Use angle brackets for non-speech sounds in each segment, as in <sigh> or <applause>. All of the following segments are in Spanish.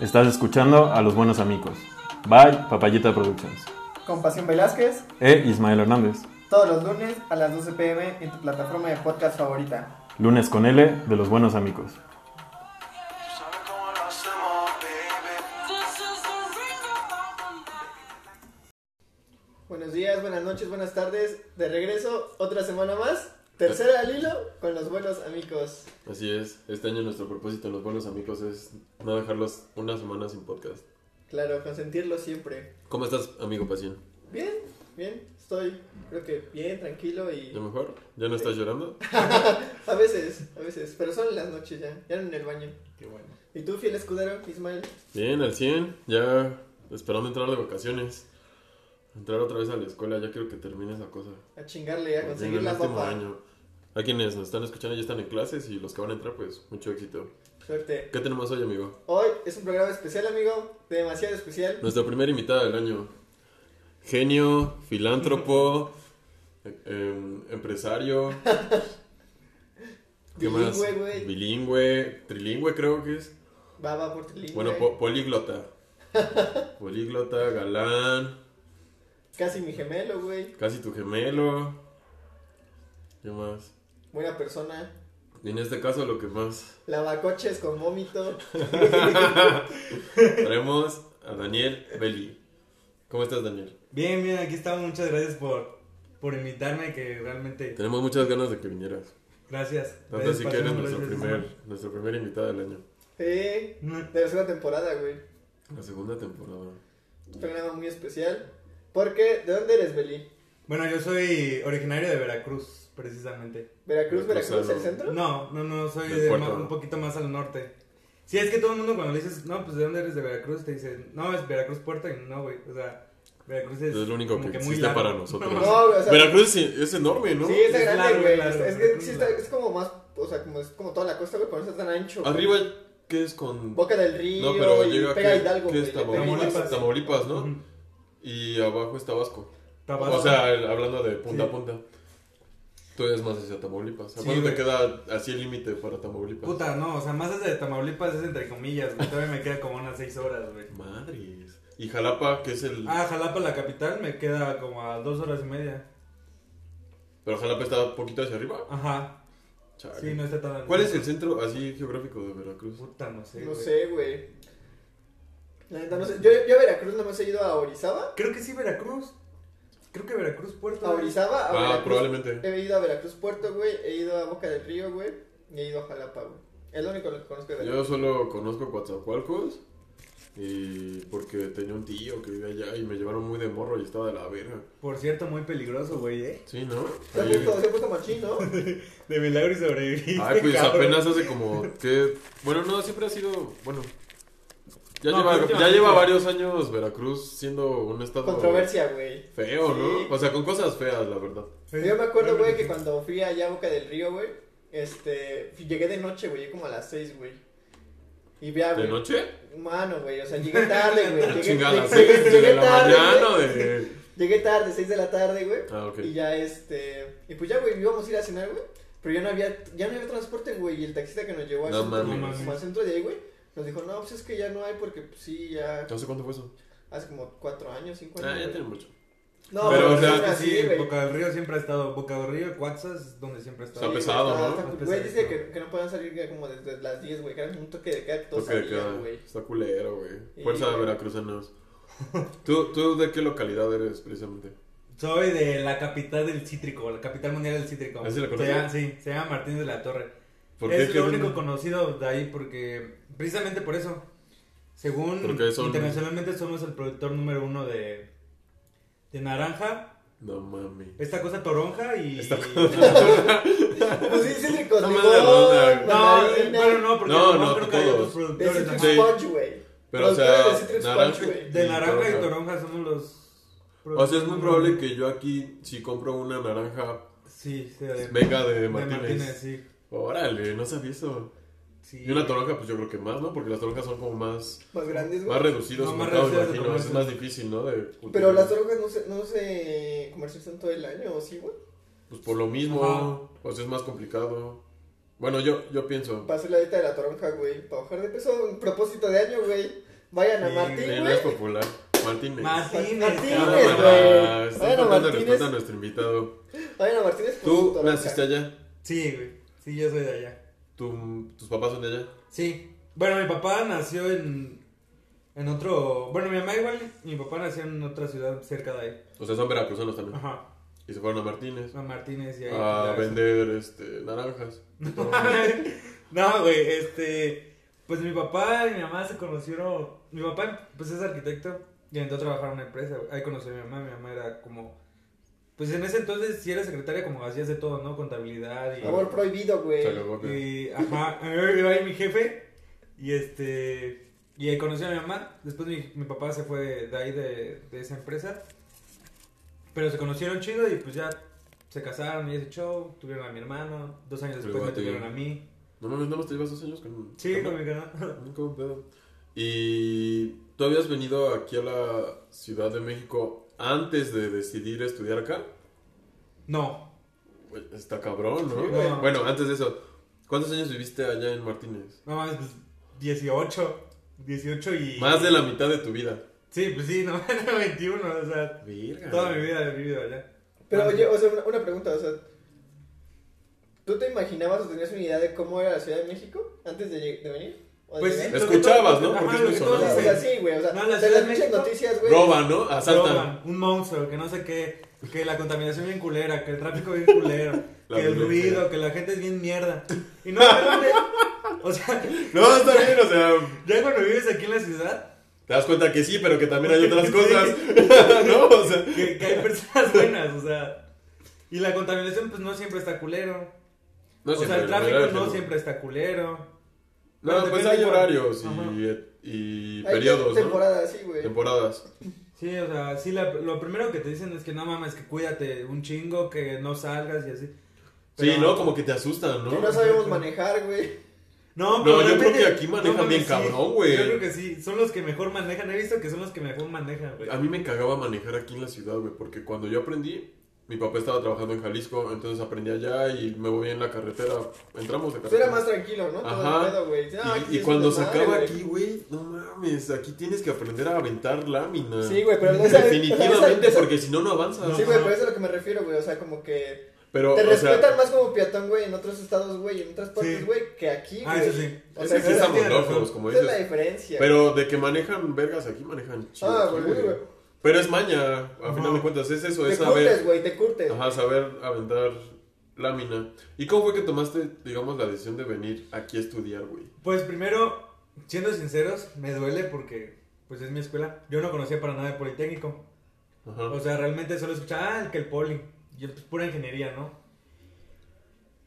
Estás escuchando a los buenos amigos. Bye, Papayita Productions. Con Pasión Velázquez, E Ismael Hernández. todos los lunes a las 12 pm en tu plataforma de podcast favorita. Lunes con L de los buenos amigos. Buenos días, buenas noches, buenas tardes. De regreso, otra semana más. Tercera al hilo con los buenos amigos. Así es, este año nuestro propósito en los buenos amigos es no dejarlos una semana sin podcast. Claro, consentirlo siempre. ¿Cómo estás, amigo Pasión? Bien, bien, estoy creo que bien, tranquilo y... ¿Ya mejor? ¿Ya no estás llorando? <laughs> A veces, a veces, pero son en las noches ya, ya en el baño. Qué bueno. ¿Y tú, fiel escudero, Ismael? Bien, al 100, ya esperando entrar de vacaciones. Entrar otra vez a la escuela, ya quiero que termine esa cosa. A chingarle, a conseguir la papa. año. A quienes nos están escuchando ya están en clases y los que van a entrar, pues mucho éxito. Suerte. ¿Qué tenemos hoy, amigo? Hoy es un programa especial, amigo, demasiado especial. Nuestra primera invitada del año. Genio, filántropo, <laughs> eh, em, empresario. <laughs> ¿Qué más? Bilingüe, güey. Bilingüe, trilingüe creo que es. Va, va por trilingüe. Bueno, po- políglota. <laughs> políglota, galán, Casi mi gemelo, güey. casi tu gemelo. ¿Qué más? Buena persona. Y en este caso lo que más Lavacoches con vómito. <laughs> traemos a Daniel Belli. ¿Cómo estás, Daniel? Bien, bien, aquí estamos. Muchas gracias por, por invitarme, que realmente... Tenemos muchas ganas de que vinieras. Gracias. Tanto Gracias, así que eres nuestro primer, nuestro primer invitado del año. Ismael. de la segunda temporada, güey. La segunda temporada. Un programa muy especial. Porque, ¿de dónde eres, Beli? Bueno, yo soy originario de Veracruz, precisamente. ¿Veracruz, Veracruz, el centro? No, no, no, soy de puerto, ¿no? un poquito más al norte. Sí, es que todo el mundo cuando le dices, no, pues ¿de dónde eres de Veracruz? Te dicen, no, es Veracruz Puerto y no, güey. O sea, Veracruz es, Es lo único que muy existe para nosotros. <laughs> No, güey, o sea- Veracruz es, es enorme, ¿no? Sí, está Es grande, güey. es, es que sí es está, es como más, o sea, como es como toda la costa, güey, por eso está tan ancho. Arriba, ¿qué es con...? Boca del río No, pero y llega pega a ¿qué, Hidalgo, ¿qué es Tamaulipas? Tamaulipas, ¿no? Ujú. Y abajo está Vasco. Tabasco. O sea, el- hablando de punta Sí. a punta. Tú eres más hacia Tamaulipas. ¿A Sí, cuánto te queda así el límite para Tamaulipas? Puta, no, o sea, más desde Tamaulipas es entre comillas, güey. Todavía me queda como unas seis horas, güey. Madres. Y Jalapa, que es el... Ah, Jalapa, la capital, me queda como a dos horas y media. Pero Jalapa está un poquito hacia arriba. Ajá. Chale. Sí, no está tan... ¿Cuál es el centro así geográfico de Veracruz? Puta, no sé, No güey. sé, güey. La neta, no sé. Yo, yo a Veracruz no me he ido a Orizaba. Creo que sí, Veracruz. Creo que Veracruz, Puerto. A Orizaba, a Ah, Veracruz. probablemente. He ido a Veracruz Puerto, güey. He ido a Boca del Río, güey. Y he ido a Jalapa, güey. Es lo único que conozco de Yo Veracruz. solo conozco Coatzacoalcos. Y porque tenía un tío que vivía allá y me llevaron muy de morro y estaba de la verga. Por cierto, muy peligroso, güey, ¿eh? Sí, ¿no? Se ha Ahí- puesto, se ha puesto machín, ¿no? <laughs> De milagro y sobreviviste, Ay, pues cabrón. apenas hace como que... Bueno, no, siempre ha sido... Bueno... Ya, No, lleva, ya lleva varios años Veracruz siendo un estado Controversia, güey. feo, Sí. ¿no? O sea, con cosas feas, la verdad. Yo me acuerdo, güey, que cuando fui allá a Boca del Río, güey, este, llegué de noche, güey, llegué como a las 6, güey. Y vi a, ¿De güey, noche? mano, güey, o sea, llegué tarde, güey. <laughs> Llegué, Chingada, <laughs> llegué- ¿a las seis llegué de la tarde, mañana güey. <laughs> Llegué tarde, 6 de la tarde, güey. Ah, ok. Y ya, este, y pues ya, güey, íbamos a ir a cenar, güey. Pero ya no había, ya no había transporte, güey, y el taxista que nos llevó al, No centro, mames. como al centro de ahí, güey, nos dijo, no, pues es que ya no hay porque, pues sí, ya, sé cuánto fue eso. hace como 4 años, 5 años. Ah, ya tiene mucho. No, Pero, pero, o sea, es que así, sí. Boca del Río siempre ha estado. Boca del Río, Cuatzas, es donde siempre ha estado. Está pesado, ¿no? está- Está Güey, dice que, que no puedan salir ya como desde las 10, güey, que era un toque de queda que todos de salían, güey. Está culero, güey. Fuerza güey. veracruzanos. ¿Tú, ¿Tú de qué localidad eres, precisamente? Soy de la capital del cítrico, la capital mundial del cítrico. ¿Ah, sí la se conoces? llama, sí, se llama Martínez de la Torre. ¿Por qué? es ¿Qué lo único conocido de ahí porque, precisamente por eso, según son- internacionalmente somos el productor número uno de, de naranja, No mami. esta cosa toronja y... Esta <laughs> Pues sí, cítricos, No limón, mames, no, No, mandarina. bueno, no, porque No, no, creo que hay otros De productores. Citrus Sí. ajá. Punch, güey. Pero, o sea, de Citrus naranja-. De y naranja y toronja. somos los... O sea, es muy probable que yo aquí, si compro una naranja, Sí, sí, de, venga de de Martínez. Martínez, sí. Órale, no sabía eso. Sí. Y una toronja, pues yo creo que más, ¿no? Porque las toronjas son como más, Más grandes, güey. más reducidos No, más mercado, imagino. Es más difícil, ¿no? De cultivar. Pero las drogas no se, no se comercializan todo el año, ¿o sí, güey? Pues por lo mismo, Ajá. pues es más complicado. Bueno, yo, yo pienso. Para hacer la dieta de la toronja, güey. Para bajar de peso, un propósito de año, güey. Vayan a Sí, Martín, Sí, no güey. es popular. Martínez. Martínez. Martínez, Ah, güey. Estoy Vayan a Martínez. a nuestro invitado. Vayan a Martínez ¿Tú naciste allá? Sí, güey. Sí, yo soy de allá. ¿Tu- ¿Tus papás son de allá? Sí. Bueno, mi papá nació en. En otro. Bueno, mi mamá igual. Mi papá nació en otra ciudad cerca de ahí. O sea, son veracruzanos también. Ajá. Y se fueron a Martínez A Martínez y ahí. a ya, vender este, naranjas. <laughs> no, güey, este. Pues mi papá y mi mamá se conocieron. Mi papá, pues es arquitecto y entró a trabajar en una empresa. Ahí conocí a mi mamá. Mi mamá era como. Pues en ese entonces, si era secretaria, como hacías de todo, ¿no? Contabilidad y. Amor prohibido, güey. Y, ajá, a mí iba ahí mi jefe y este y ahí conocí a mi mamá. Después mi, mi papá se fue de ahí de, de esa empresa. Pero se conocieron chido y pues ya se casaron y ese show. Tuvieron a mi hermano. Dos años después me tuvieron a mí. No mames, nada más te llevas dos años con. Sí, con- con mi canal. ¿Cómo <laughs> pedo? ¿Y tú habías venido aquí a la Ciudad de México antes de decidir estudiar acá? No, Güey, Está cabrón, ¿no? Sí. Bueno, antes de eso, ¿cuántos años viviste allá en Martínez? no mames, pues 18. 18 y. Más de la mitad de tu vida. Sí, pues sí, no, <laughs> 21. O sea, Verga. toda mi vida he vivido allá. Pero oye, o sea, una, una pregunta, o sea. ¿Tú te imaginabas o tenías una idea de cómo era la Ciudad de México antes de venir? ¿O de Pues Escuchabas, ¿no? Porque es muy sonado. sea, sí, güey, o sea, No, las pinches México- noticias, güey. Roban, ¿no? Asaltan. Roban, un monstruo, que no sé qué, que la contaminación bien culera, que el tráfico bien culero, <laughs> que el ruido, que la gente es bien mierda. Y no, <laughs> o sea, No, está bien, o sea, ya cuando vives aquí en la ciudad, te das cuenta que sí, pero que también hay <laughs> otras cosas. ¿No? O sea, que, que hay personas buenas, o sea, y la contaminación pues no siempre está culero. no o sea, el tráfico no siempre está culero. No, Bueno, pues depende hay horarios y, y Hay periodos, ¿no? temporadas, sí, güey. Temporadas. Sí, o sea, sí, la- lo primero que te dicen es que no mames, que cuídate un chingo, que no salgas y así. Sí, ¿no? Como que te asustan, ¿no? Que no sabemos manejar, güey. No, No, pero yo creo que aquí manejan bien sí. cabrón, güey. Yo creo que sí, son los que mejor manejan. He visto que son los que mejor manejan, güey. A mí me cagaba manejar aquí en la ciudad, güey, porque cuando yo aprendí, mi papá estaba trabajando en Jalisco, entonces aprendí allá y me voy en la carretera. Entramos de carretera. era más tranquilo, ¿no? Todo Ajá. el pedo. Ah, Y, cuando un se desmadre, acaba güey. aquí, güey, no mames, aquí tienes que aprender a aventar lámina. Sí, güey, pero esa- Definitivamente, esa- esa- porque si no, no avanzas. Sí, güey, pero eso es a lo que me refiero, güey. O sea, como que Pero, te respetan sea, más como peatón, güey, en otros estados, güey, en otras partes, Sí. güey, que aquí, güey. Ah, eso sí. O es sea, que estamos locos, como esa es la dices. diferencia. Pero de que manejan vergas, aquí manejan chido. Ah, güey, güey. Pero es maña, a Ajá. final de cuentas, es eso, Te es curtes, saber, güey, te curtes. ajá, saber aventar lámina. ¿Y cómo fue que tomaste, digamos, la decisión de venir aquí a estudiar, güey? Pues primero, siendo sinceros, me duele porque pues es mi escuela. Yo no conocía para nada de Politécnico. Ajá. O sea, realmente solo escuchaba, ah, el que el Poli. Y pues pura ingeniería, ¿no?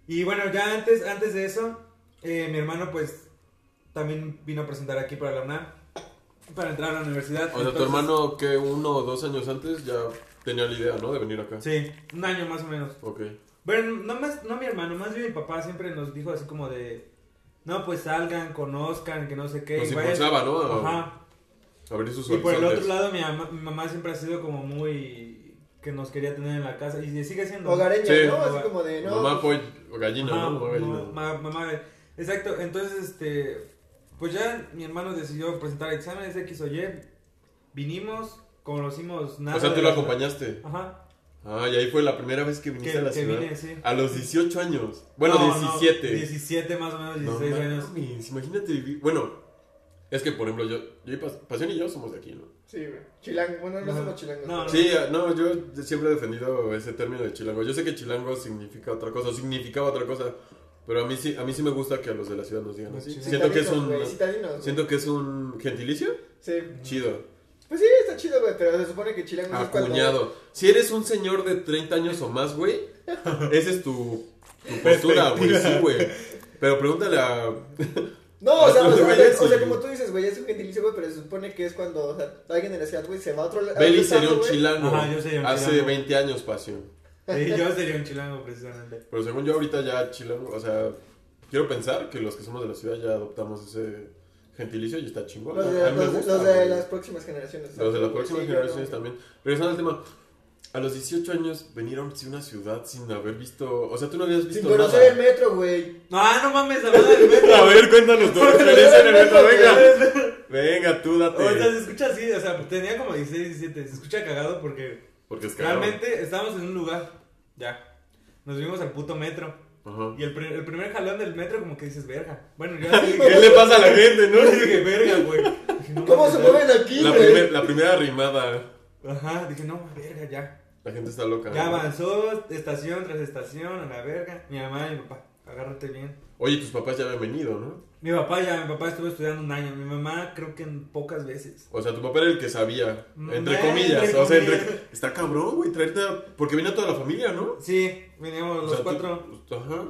Y bueno, ya antes, antes de eso, eh, mi hermano pues también vino a presentar aquí para la UNAM. Para entrar a la universidad. O sea, tu Entonces, hermano que uno o dos años antes ya tenía la idea, ¿no? De venir acá. Sí, un año más o menos. Ok. Bueno, no, más, no mi hermano, más bien mi papá siempre nos dijo así como de... No, pues salgan, conozcan, que no sé qué. Nos impulsaba, ¿no? A- Ajá. Abrir sus Y por el otro lado, mi mamá, mi mamá siempre ha sido como muy... Que nos quería tener en la casa. Y sigue siendo. Hogareña, Sí. ¿no? Así como de, no. Mamá pues, pollo, gallina, Ajá, ¿no? Mamá gallina. ma- ma- mamá, exacto. Entonces, este... Pues ya mi hermano decidió presentar exámenes X o Y. Vinimos, conocimos nada. o sea, tú lo la- acompañaste. Ajá. Ah, y ahí fue la primera vez que viniste Que, a la que ciudad. vine, sí. A los 18 años. Bueno, No, no, 17. 17 más o menos, No 16 años. mames, imagínate vivir. Bueno, es que por ejemplo, yo, yo y Pas- Pasión y yo somos de aquí, ¿no? Sí, güey. Chilango, bueno, no somos chilangos. No, Sí, ah, no, yo siempre he defendido ese término de chilango. Yo sé que chilango significa otra cosa, significaba otra cosa, pero a mí sí, a mí sí me gusta que a los de la ciudad nos digan así. Siento que es un, citadinos, siento que es un gentilicio Sí. chido, Pues sí, está chido, güey, pero se supone que chilangos es cuando... acuñado. Si eres un señor de 30 años o más, güey, <laughs> esa es tu, tu postura, güey, sí, güey. Pero pregúntale a... No, o sea, o sea, o como tú dices, güey, es un gentilicio, güey, pero se supone que es cuando, o sea, alguien de la ciudad, güey, se va a otro lado. Beli sería un chilango. Ajá, yo sería un Hace chilango. 20 años, pasión. <laughs> Sí, yo sería un chilango, precisamente. Pero según yo ahorita ya chilango, o sea, quiero pensar que los que somos de la ciudad ya adoptamos ese gentilicio y está chingón. Los de, los, gusta, los de las próximas generaciones. Los de las próximas sí, generaciones claro. también. Regresando al tema, a los 18 años venir a una ciudad sin haber visto, o sea, tú no habías visto Sin conocer el nada. metro, güey. Ah, no mames, hablando del metro. <laughs> A ver, cuéntanos tu experiencia en el metro, venga. Venga, tú O sea, se date. escucha así, o sea, tenía como 16, 17. Se escucha cagado porque Porque es cagado. realmente estábamos en un lugar. Ya. Nos vimos al puto metro. Ajá. Y el, pri- el primer jalón del metro, como que dices, verga. Bueno, yo así <laughs> ¿Qué le pasa a la gente, no? <laughs> Yo dije, verga, güey. No ¿Cómo se mueven aquí, La, primer- la primera rimada. Ajá, dije, no, verga, ya. La gente está loca. Ya ¿no? avanzó, estación tras estación, a la verga. Mi mamá y mi papá, agárrate bien. Oye, tus papás ya habían venido, ¿no? Mi papá ya, mi papá estuvo estudiando un año. Mi mamá creo que en pocas veces. O sea, tu papá era el que sabía, entre Eh, comillas. entre o sea, entre... <laughs> está cabrón, güey, traerte a... Porque viene toda la familia, ¿no? Sí, veníamos O los tú- cuatro. Ajá.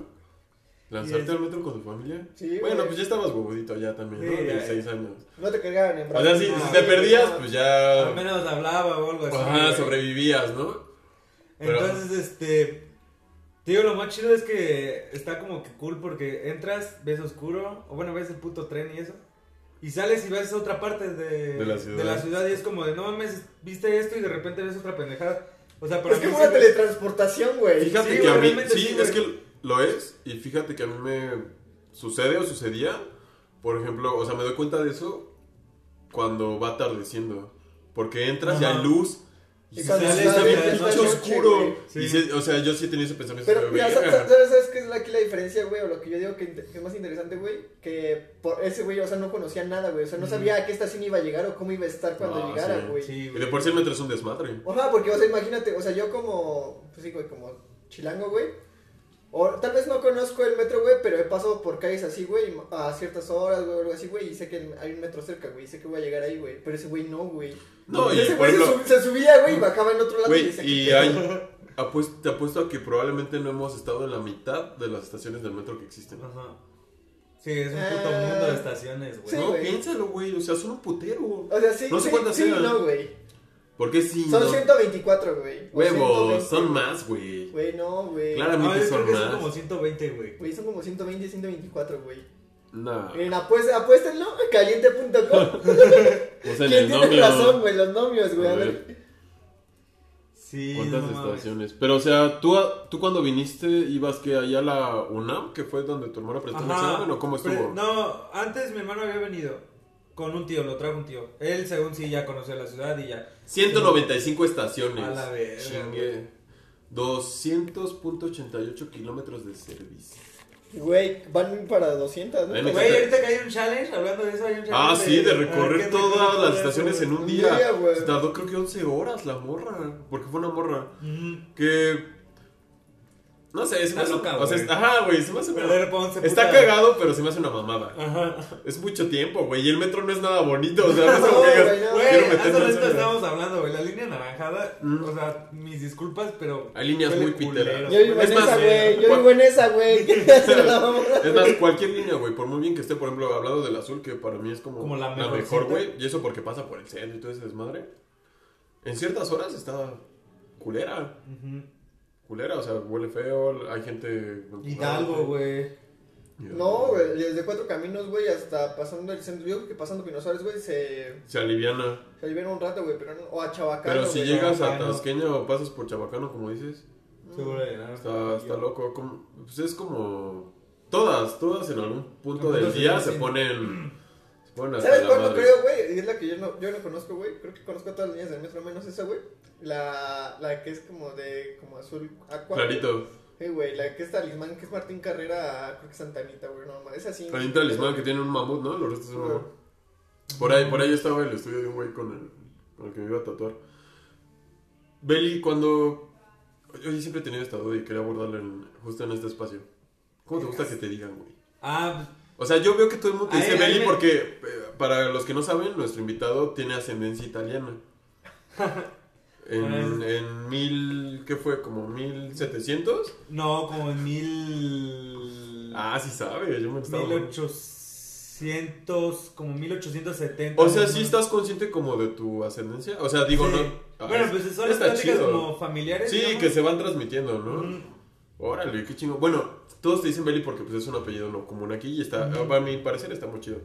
¿Lanzarte al metro con tu familia? Sí, Bueno, güey. pues ya estabas huevudito ya también, ¿no? Sí, De ya. 6 años. No te cargaban en O brazos. sea, si, no, si te sí, perdías, no. pues ya... Al menos hablaba o algo así. Ajá, güey. sobrevivías, ¿no? Pero- Entonces, este. Te digo, lo más chido es que está como que cool porque entras, ves oscuro, o bueno, ves el puto tren y eso. Y sales y ves otra parte de, De la ciudad. ciudad y es como de, no mames, viste esto y de repente ves otra pendejada. O sea, para Es mí como sí una teletransportación, güey. Fíjate Sí, que a mí... Sí, sí, es que lo es. Y fíjate que a mí me sucede o sucedía. Por ejemplo, o sea, me doy cuenta de eso cuando va atardeciendo. Porque entras y hay luz. Sale, está noche, oscuro. Sí. Y sí, o sea, yo sí he tenido ese pensamiento. Pero, mira, "Verga". ¿sabes, sabes, qué es la- aquí la diferencia, güey? O lo que yo digo que, es más interesante, güey. Que por ese güey, o sea, no conocía nada, güey. O sea, no sabía a qué estación iba a llegar o cómo iba a estar cuando Ah, llegara, sí. güey. Sí, Y de por sí el metro es un desmadre. Ajá, porque, o sea, imagínate, o sea, yo como, pues sí, güey, como chilango, güey. O tal vez no conozco el metro, güey, pero he pasado por calles así, güey, a ciertas horas, güey, o algo así, güey, y sé que hay un metro cerca, güey, y sé que voy a llegar ahí, güey. Pero ese güey no, güey. No, y ese güey se, ejemplo- sub- se subía, güey, y bajaba en otro lado y Güey, decía, y "¿Qué hay. <laughs> pedo?". apuesto- te apuesto a que probablemente no hemos estado en la mitad de las estaciones del metro que existen. Ajá. Sí, es un puto Ah. mundo de estaciones, güey. Sí, no, piénsalo, güey. O sea, son un putero. O sea, sí, No sé sí, cuántas sí, eran. no, güey. ¿Por qué sí? Son no? 124, güey. Huevos, 120. son más, güey. Güey, no, güey. No, Claramente son que son más. como 120, güey. Güey, son como 120, 124, güey. Nah. Miren, apuesta, apuéstenlo, <laughs> caliente.com. Pues <laughs> en ¿Quién el tiene razón, güey? Los nomios, güey. A A ver. ver. Sí, ¿Cuántas no mames. estaciones? Pero, o sea, ¿tú, tú cuando viniste ibas que allá a la UNAM, que fue donde tu hermano prestó el examen, o cómo estuvo? Pero- no, antes mi hermano había venido con un tío, lo trajo un tío. Él, según sí, ya conocía la ciudad y ya. 195 estaciones. A la verga, Chingue. 200.88 kilómetros de servicio. Güey, van para 200, ¿no? Güey, ahorita que hay un challenge, hablando de eso, hay un challenge. Ah, sí, de recorrer ¿qué todas las estaciones eso, en un Un día. día, güey. Se tardó creo que 11 horas la morra. Porque fue una morra. Que. No sé, Está hace. loca, o sea, ajá, güey, se me hace. 11 Está cagado, pero se me hace una mamada. Ajá. Es mucho tiempo, güey. Y el metro no es nada bonito. O sea, <laughs> no es como No, que digas, güey, quiero hace meterme en rato estábamos hablando, güey, la línea naranjada, Mm. o sea, mis disculpas, pero... Hay líneas muy piteras. Yo vivo Es en más, esa, güey. Yo ¿cuál- vivo en esa, güey. ¿Qué te hace la? Es más, cualquier línea, güey, por muy bien que esté, por ejemplo, hablado del azul, que para mí es como, Como la mejor, mejorcita. güey, y eso porque pasa por el centro y todo ese desmadre. En ciertas horas está culera, Ujú. Culera, o sea, huele feo, hay gente... Hidalgo, güey. No, güey, desde Cuatro Caminos, güey, hasta pasando el centro. Yo creo que pasando Pino Suárez, güey, se, Se aliviana. se alivian un rato, güey, pero no. O a Chabacano, Pero si llegas a. Tasqueña o pasas por Chabacano, como dices, Seguro de nada. está, está loco. como- pues es como... Todas, todas en algún punto del día se ponen... <clears throat> Hasta ¿Sabes cuál no madre. creo, güey? Y es la que yo no, yo no conozco, güey. Creo que conozco a todas las líneas del metro, menos esa, güey. La, la que es como de, como azul aqua. Clarito. Sí, güey, la que es talismán, que es Martín Carrera, creo que Santa Anita, güey, no, mames, es así. Hay un talismán que tiene un mamut, ¿no? Los restos un mamut. Por ahí, por ahí estaba el estudio de un güey con el, con el que me iba a tatuar. Beli, cuando... Yo siempre he tenido esta duda y quería abordarla en- justo en este espacio. ¿Cómo te gusta que te digan, güey? Ah, O sea, yo veo que todo el mundo te dice me- porque, eh, para los que no saben, nuestro invitado tiene ascendencia italiana. <laughs> En, en mil... ¿Qué fue? ¿Como mil setecientos? no, como en mil... Ah, sí sabe, yo me estaba... 1800, como 1870. O sea, ¿sí estás consciente como de tu ascendencia? O sea, digo, Sí. no... Bueno, es- pues son las pláticas como familiares. Sí, digamos. que se van transmitiendo, ¿no? Ujú. Órale, qué chingo. Bueno, todos te dicen Beli porque pues es un apellido no común aquí y está, Ujú. a mi parecer está muy chido.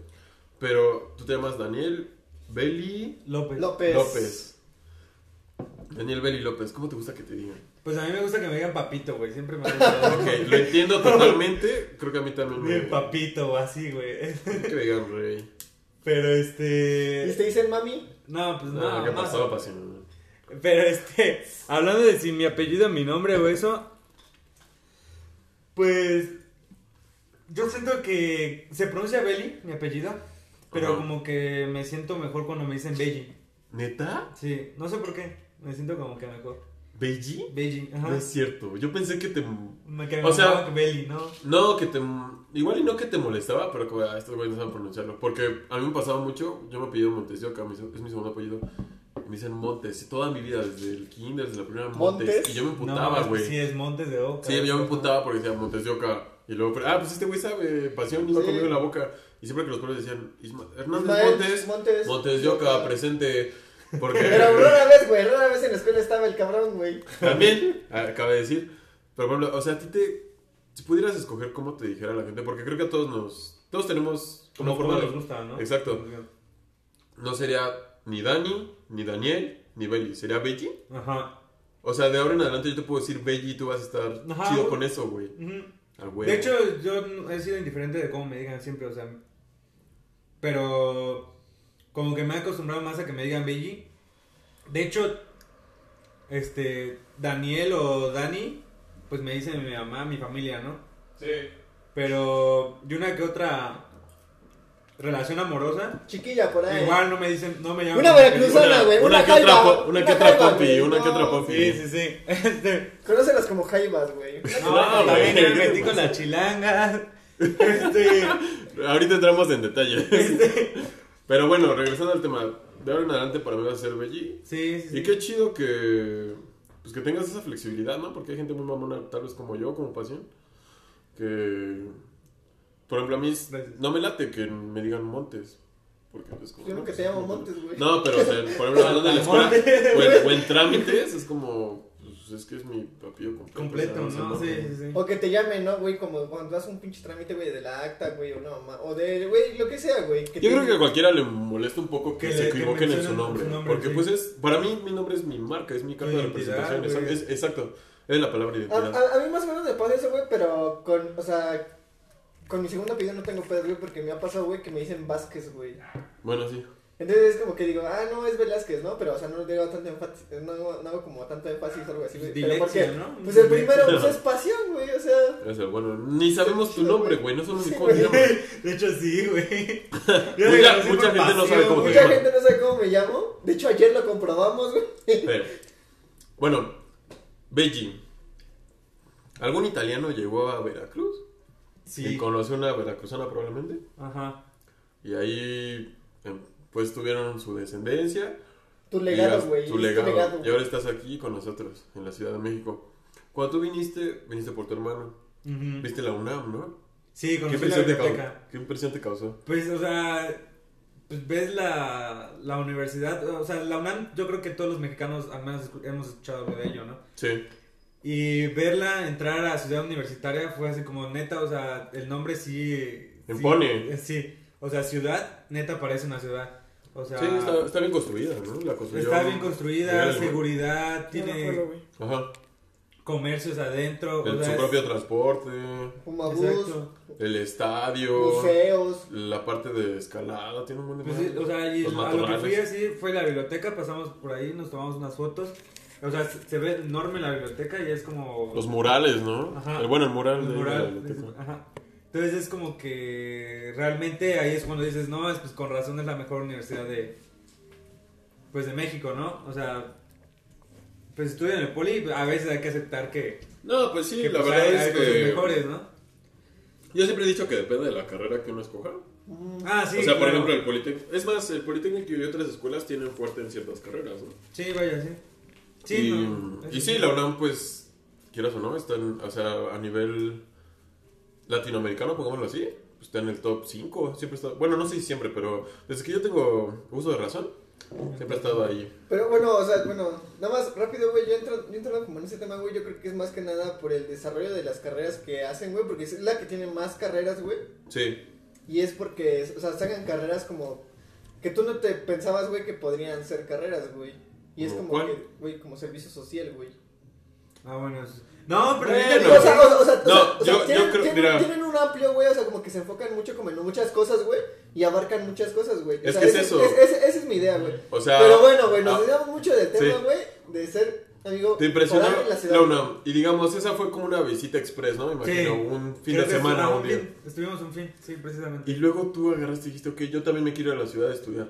Pero tú te llamas Daniel Beli López. López. López. Daniel Beli López, ¿cómo te gusta que te digan? Pues a mí me gusta que me digan papito, güey. Siempre me <laughs> ha gustado. Ok, lo entiendo <laughs> totalmente. Creo que a mí también me. Bien papito o así, güey. Que me digan rey. Pero ¿Y este. te dicen mami? No, pues No, no. ¿qué pasó? Pero este. Hablando de si mi apellido, mi nombre o eso. Pues. Yo siento que se pronuncia Belly, mi apellido. Pero Ajá. como que me siento mejor cuando me dicen Belly. ¿Neta? Sí, no sé por qué. Me siento como que mejor. ¿Beiji? Belly, ajá. No es cierto. Yo pensé que te. Me que O sea- Belly, ¿no? No, que te. Igual y no que te molestaba, pero que ah, estos güeyes no saben pronunciarlo. Porque a mí me pasaba mucho. Yo me apellido Montes de Oca, mi- es mi segundo apellido. Me dicen Montes. Toda mi vida, desde el kinder, desde la primera Montes. ¿Montes? Y yo me no, emputaba, güey. sí, es Montes de Oca. Sí, yo me emputaba porque decía Montes de Oca. Y luego, pero, ah, pues este güey sabe, pasión, iba Sí. conmigo en la boca. Y siempre que los pueblos decían, Hernández Ismael Montes, Montes. Montes de Oca, presente. Porque Pero rara vez, güey, rara vez en la escuela estaba el cabrón, güey. también, acaba de decir. Pero, por ejemplo, o sea, a ti te. Si pudieras escoger cómo te dijera la gente, porque creo que a todos nos. Todos tenemos Como una forma nos gusta, ¿no? Exacto. No sería ni Dani, ni Daniel, ni Belly. Sería Belly. Ajá. O sea, de ahora en adelante yo te puedo decir Belly y tú vas a estar Ajá, chido güey. con eso, güey. A huevo. De hecho, yo he sido indiferente de cómo me digan siempre, o sea. Pero. Como que me he acostumbrado más a que me digan Belly. De hecho, este. Daniel o Dani, pues me dicen mi mamá, mi familia, ¿no? Sí. Pero. De una que otra. Relación amorosa. Chiquilla por ahí. Igual no me dicen, no me llaman. Una veracruzana, güey. una Una, que otra jaiba, po- una que otra popi, una que otra popi. Sí, sí, sí. <laughs> Este, Conócelas como jaibas, güey. no, No, también güey. me metí con la chilanga. Este. Ahorita entramos en detalles. Pero bueno, regresando al tema. De ahora en adelante para mí va a ser Belly. Sí, sí, sí. Y qué chido que. Pues que tengas esa flexibilidad, ¿no? Porque hay gente muy mamona, tal vez como yo, como pasión. Que. Por ejemplo, a mí Gracias. no me late que me digan Montes. Porque es como. Yo no, nunca pues, te llamo Montes. Güey. No, pero o sea, por ejemplo, hablando de la <laughs> escuela. O, en, o en trámites, es como. Pues es que es mi apellido completo. Completo, o sea, ¿no? no Sí, sí, sí. O que te llamen, ¿no, güey? Como cuando das un pinche trámite, güey, de la acta, güey, o no, ma- o de, güey, lo que sea, güey. que Yo te- creo que a cualquiera le molesta un poco que, Que se le- que equivoquen en su nombre. su nombre, porque sí. pues es, para mí mi nombre es mi marca, es mi carta de representación. güey. Es, es- exacto, es la palabra A, identidad. a, a mí más o menos me pasa eso, güey, pero con, o sea, con mi segundo apellido no tengo pedo, güey, porque me ha pasado, güey, que me dicen Vázquez, güey. Bueno, sí. Entonces es como que digo, ah, no, es Velázquez, ¿no? Pero, o sea, no le digo tanto énfasis, no, hago- no hago como tanto énfasis o algo así, güey. Pero porque, ¿no? pues el primero, pues es pasión, güey, o sea. Es el bueno. Ni sabemos tu nombre, güey. No sabemos ni cómo te llamas. <laughs> De hecho, sí, güey. <laughs> Mucha- mucha gente no sabe cómo te Mucha llama. gente no sabe cómo me llamo. De hecho, ayer lo comprobamos, güey. Pero, bueno, Beijing. ¿Algún italiano llegó a Veracruz? Y Sí. conoció una veracruzana probablemente. Ajá. Y ahí, em, pues, tuvieron su descendencia. Tu legado, güey. Tu legado. Y ahora estás aquí con nosotros, en la Ciudad de México. Cuando tú viniste, viniste por tu hermano. Ujú. Viste la UNAM, ¿no? Sí, ¿Qué conocí la impresión, te? ¿Qué impresión te causó? Pues, o sea, pues ves la, la universidad, o sea, la UNAM, yo creo que todos los mexicanos al menos hemos escuchado algo de ello, ¿no? Sí. Y verla entrar a Ciudad Universitaria fue así como neta, o sea, el nombre sí... sí, Impone. eh, Sí, o sea, ciudad, neta parece una ciudad. O sea, Sí, está, está bien construida, ¿no? La está bien construida, seguridad, tiene. Ajá. comercios adentro. El- o sea, su es- propio transporte, Fumabús, Exacto. el estadio, museos. la parte de escalada, tiene un buen de Pues sí, o sea, y Los a lo que fui así fue la biblioteca, pasamos por ahí, nos tomamos unas fotos. O sea, se, ve enorme la biblioteca y es como... Los murales, ¿no? Ajá. El, bueno, el mural, el de la biblioteca. Ajá. Entonces es como que realmente ahí es cuando dices, no, es, pues con razón es la mejor universidad de... Pues de México, ¿no? O sea, pues estudia en el poli, a veces hay que aceptar que... No, pues sí, que, la pues, verdad hay, es hay cosas que... mejores, ¿no? Yo siempre he dicho que depende de la carrera que uno escoja. Ah, sí. o sea, por ejemplo, el Politécnico... Es más, el Politécnico y otras escuelas tienen fuerte en ciertas carreras, ¿no? Sí, vaya, sí. Sí, y, no, y sí, la UNAM, pues, quieras o no, está en, o sea, a nivel latinoamericano, pongámoslo así, pues, está en el top 5, siempre está, bueno, no sé si siempre, pero desde que yo tengo uso de razón, siempre ha estado ahí. Pero bueno, o sea, bueno, nada más rápido, güey, yo entro, yo entro como en ese tema, güey, yo creo que es más que nada por el desarrollo de las carreras que hacen, güey, porque es la que tiene más carreras, güey, Sí, y es porque, o sea, sacan carreras como que tú no te pensabas, güey, que podrían ser carreras, güey, Y es ¿Como que, güey, como servicio social, güey. Ah, bueno. es- No, pero Bueno. o sea, o, o sea, No, o sea, yo- tienen, creo- tienen- mira. tienen un amplio, güey, o sea, como que se enfocan mucho como en muchas cosas, güey, y abarcan muchas cosas, güey. O Es sea, que es eso. es- esa es mi idea, güey. O sea, Pero bueno, güey, nos ah, mucho del tema, sí. güey, de ser, amigo, Te impresionó en la ciudad. Y digamos, esa fue como una visita express, ¿no? Me imagino, un fin Creo de semana, estuvimos un día. fin, Estuvimos un fin, sí, precisamente. Y luego tú agarraste y dijiste, ok, yo también me quiero ir a la ciudad a estudiar.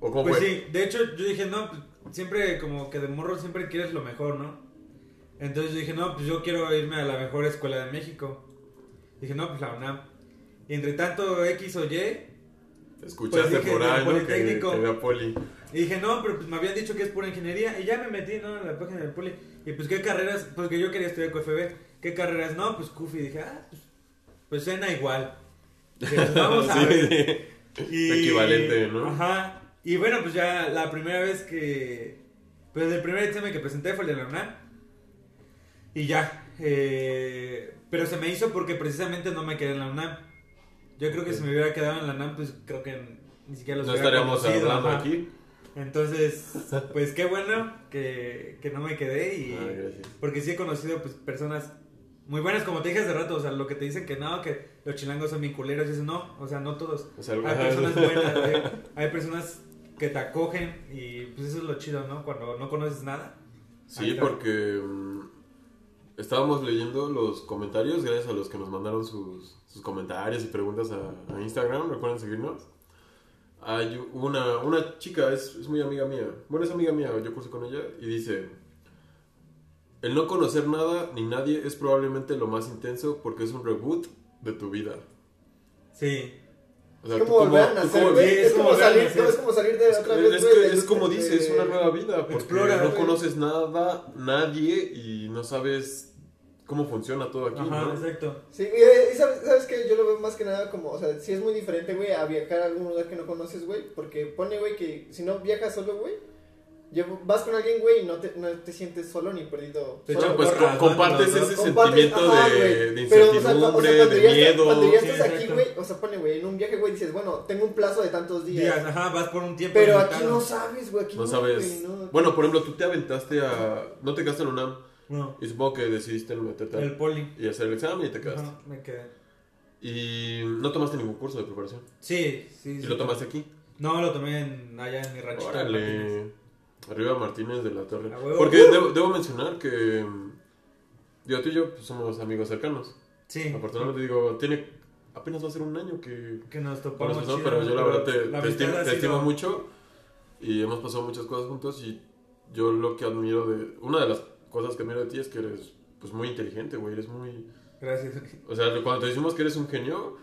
¿O cómo Pues fue? sí, de hecho yo dije, no, pues, siempre como que de morro siempre quieres lo mejor, ¿no? Entonces yo dije, no, pues yo quiero irme a la mejor escuela de México. Dije, no, pues la UNAM. Y entre tanto X o Y, Escuchaste Pues dije, por. Que, Politécnico. que vea poli. y dije, no, pero pues me habían dicho que es pura ingeniería. Y ya me metí, ¿no? En la página del poli. Y pues, ¿qué carreras? Pues que yo quería estudiar QFB. ¿Qué carreras? No, pues QFI. Dije, ah, pues, pues suena igual. Dije, pues, vamos a <laughs> Sí, ver. sí. Y- Equivalente, ¿no? Ajá. Y bueno, pues ya la primera vez que. Pues el primer examen que presenté fue el de la UNAM. Y ya. eh, pero se me hizo porque precisamente no me quedé en la UNAM. Yo creo que si me hubiera quedado en la UNAM, pues creo que ni siquiera los No hubiera estaríamos conocido, hablando ajá. aquí. Entonces, <laughs> pues qué bueno que, que no me quedé. Y, Ah, porque sí he conocido pues personas muy buenas, como te dije hace rato. O sea, lo que te dicen que no, que los chilangos son bien culeros. Y eso no, o sea, no todos. O sea, Hay personas buenas, hay, <laughs> hay personas que te acogen y pues eso es lo chido, ¿no? Cuando no conoces nada. Sí, porque mm, estábamos leyendo los comentarios, gracias a los que nos mandaron sus, sus comentarios y preguntas a, a Instagram, recuerden seguirnos. Hay una, una chica, es, es muy amiga mía, bueno, es amiga mía, yo curso con ella, y dice, el no conocer nada ni nadie es probablemente lo más intenso porque es un reboot de tu vida. Sí. O sea, Es tú como volver a nacer, güey. Es es como salir, nacer. es como salir de otra vez, Es, güey. como de- dices, es una nueva vida, porque Explora, no güey. conoces nada, nadie y no sabes cómo funciona todo aquí, Ajá, ¿no? exacto. Sí, y, y sabes, sabes que yo lo veo más que nada como, o sea, sí es muy diferente, güey, a viajar a algún lugar que no conoces, güey, porque pone, güey, que si no viajas solo, güey, vas con alguien, güey, y no te, no te sientes solo ni perdido. De hecho, pues compartes ¿no? ese Compartes- sentimiento ajá, de, güey. de Pero, o sea, incertidumbre, de miedo. Cuando ya Sí, estás aquí, güey, o sea, pone, güey, en un viaje, güey, dices, bueno, tengo un plazo de tantos días. Días, ajá, vas por un tiempo. pero aquí no sabes, güey, aquí No no, sabes. güey, no. Bueno, por ejemplo, tú te aventaste a. No te quedaste en UNAM No, y supongo que decidiste meterte el poli. y hacer el examen y te quedaste. Ajá, me quedé. Y no tomaste ningún curso de preparación. Sí, sí. ¿Y sí. lo tomaste aquí? No, lo tomé en, allá en mi ranchito. de Martínez. Órale. Arriba Martínez de la Torre. Porque debo, debo mencionar que. mm, Yo, tú y yo pues, somos amigos cercanos. Sí. Afortunadamente, digo, tiene. Apenas va a ser un año que. Que nos topamos. chido, pero yo la verdad te, la te estimo, te estimo mucho y hemos pasado muchas cosas juntos y yo lo que admiro de... Una de las cosas que admiro de ti es que eres pues muy inteligente, güey, eres muy... Gracias. O sea, cuando te decimos que eres un genio,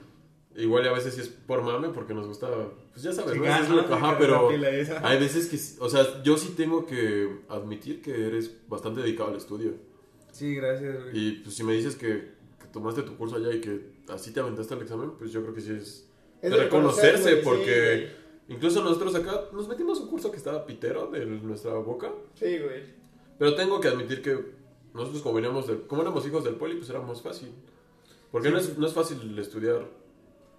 igual y a veces sí es por mame porque nos gusta... Pues ya sabes, ¿no? Chingar, Es lo- ¿no? Ajá, pero hay veces que... sí- O sea, yo sí tengo que admitir que eres bastante dedicado al estudio. Sí, gracias, güey. Y pues si me dices que tomaste tu curso allá y que así te aventaste al examen, pues yo creo que sí es Es de reconocer, reconocerse, porque sí, incluso nosotros acá nos metimos un curso que estaba pitero de nuestra boca, Sí, güey. pero tengo que admitir que nosotros como veníamos de, como éramos hijos del poli, pues era más fácil. Porque no, es, no es fácil estudiar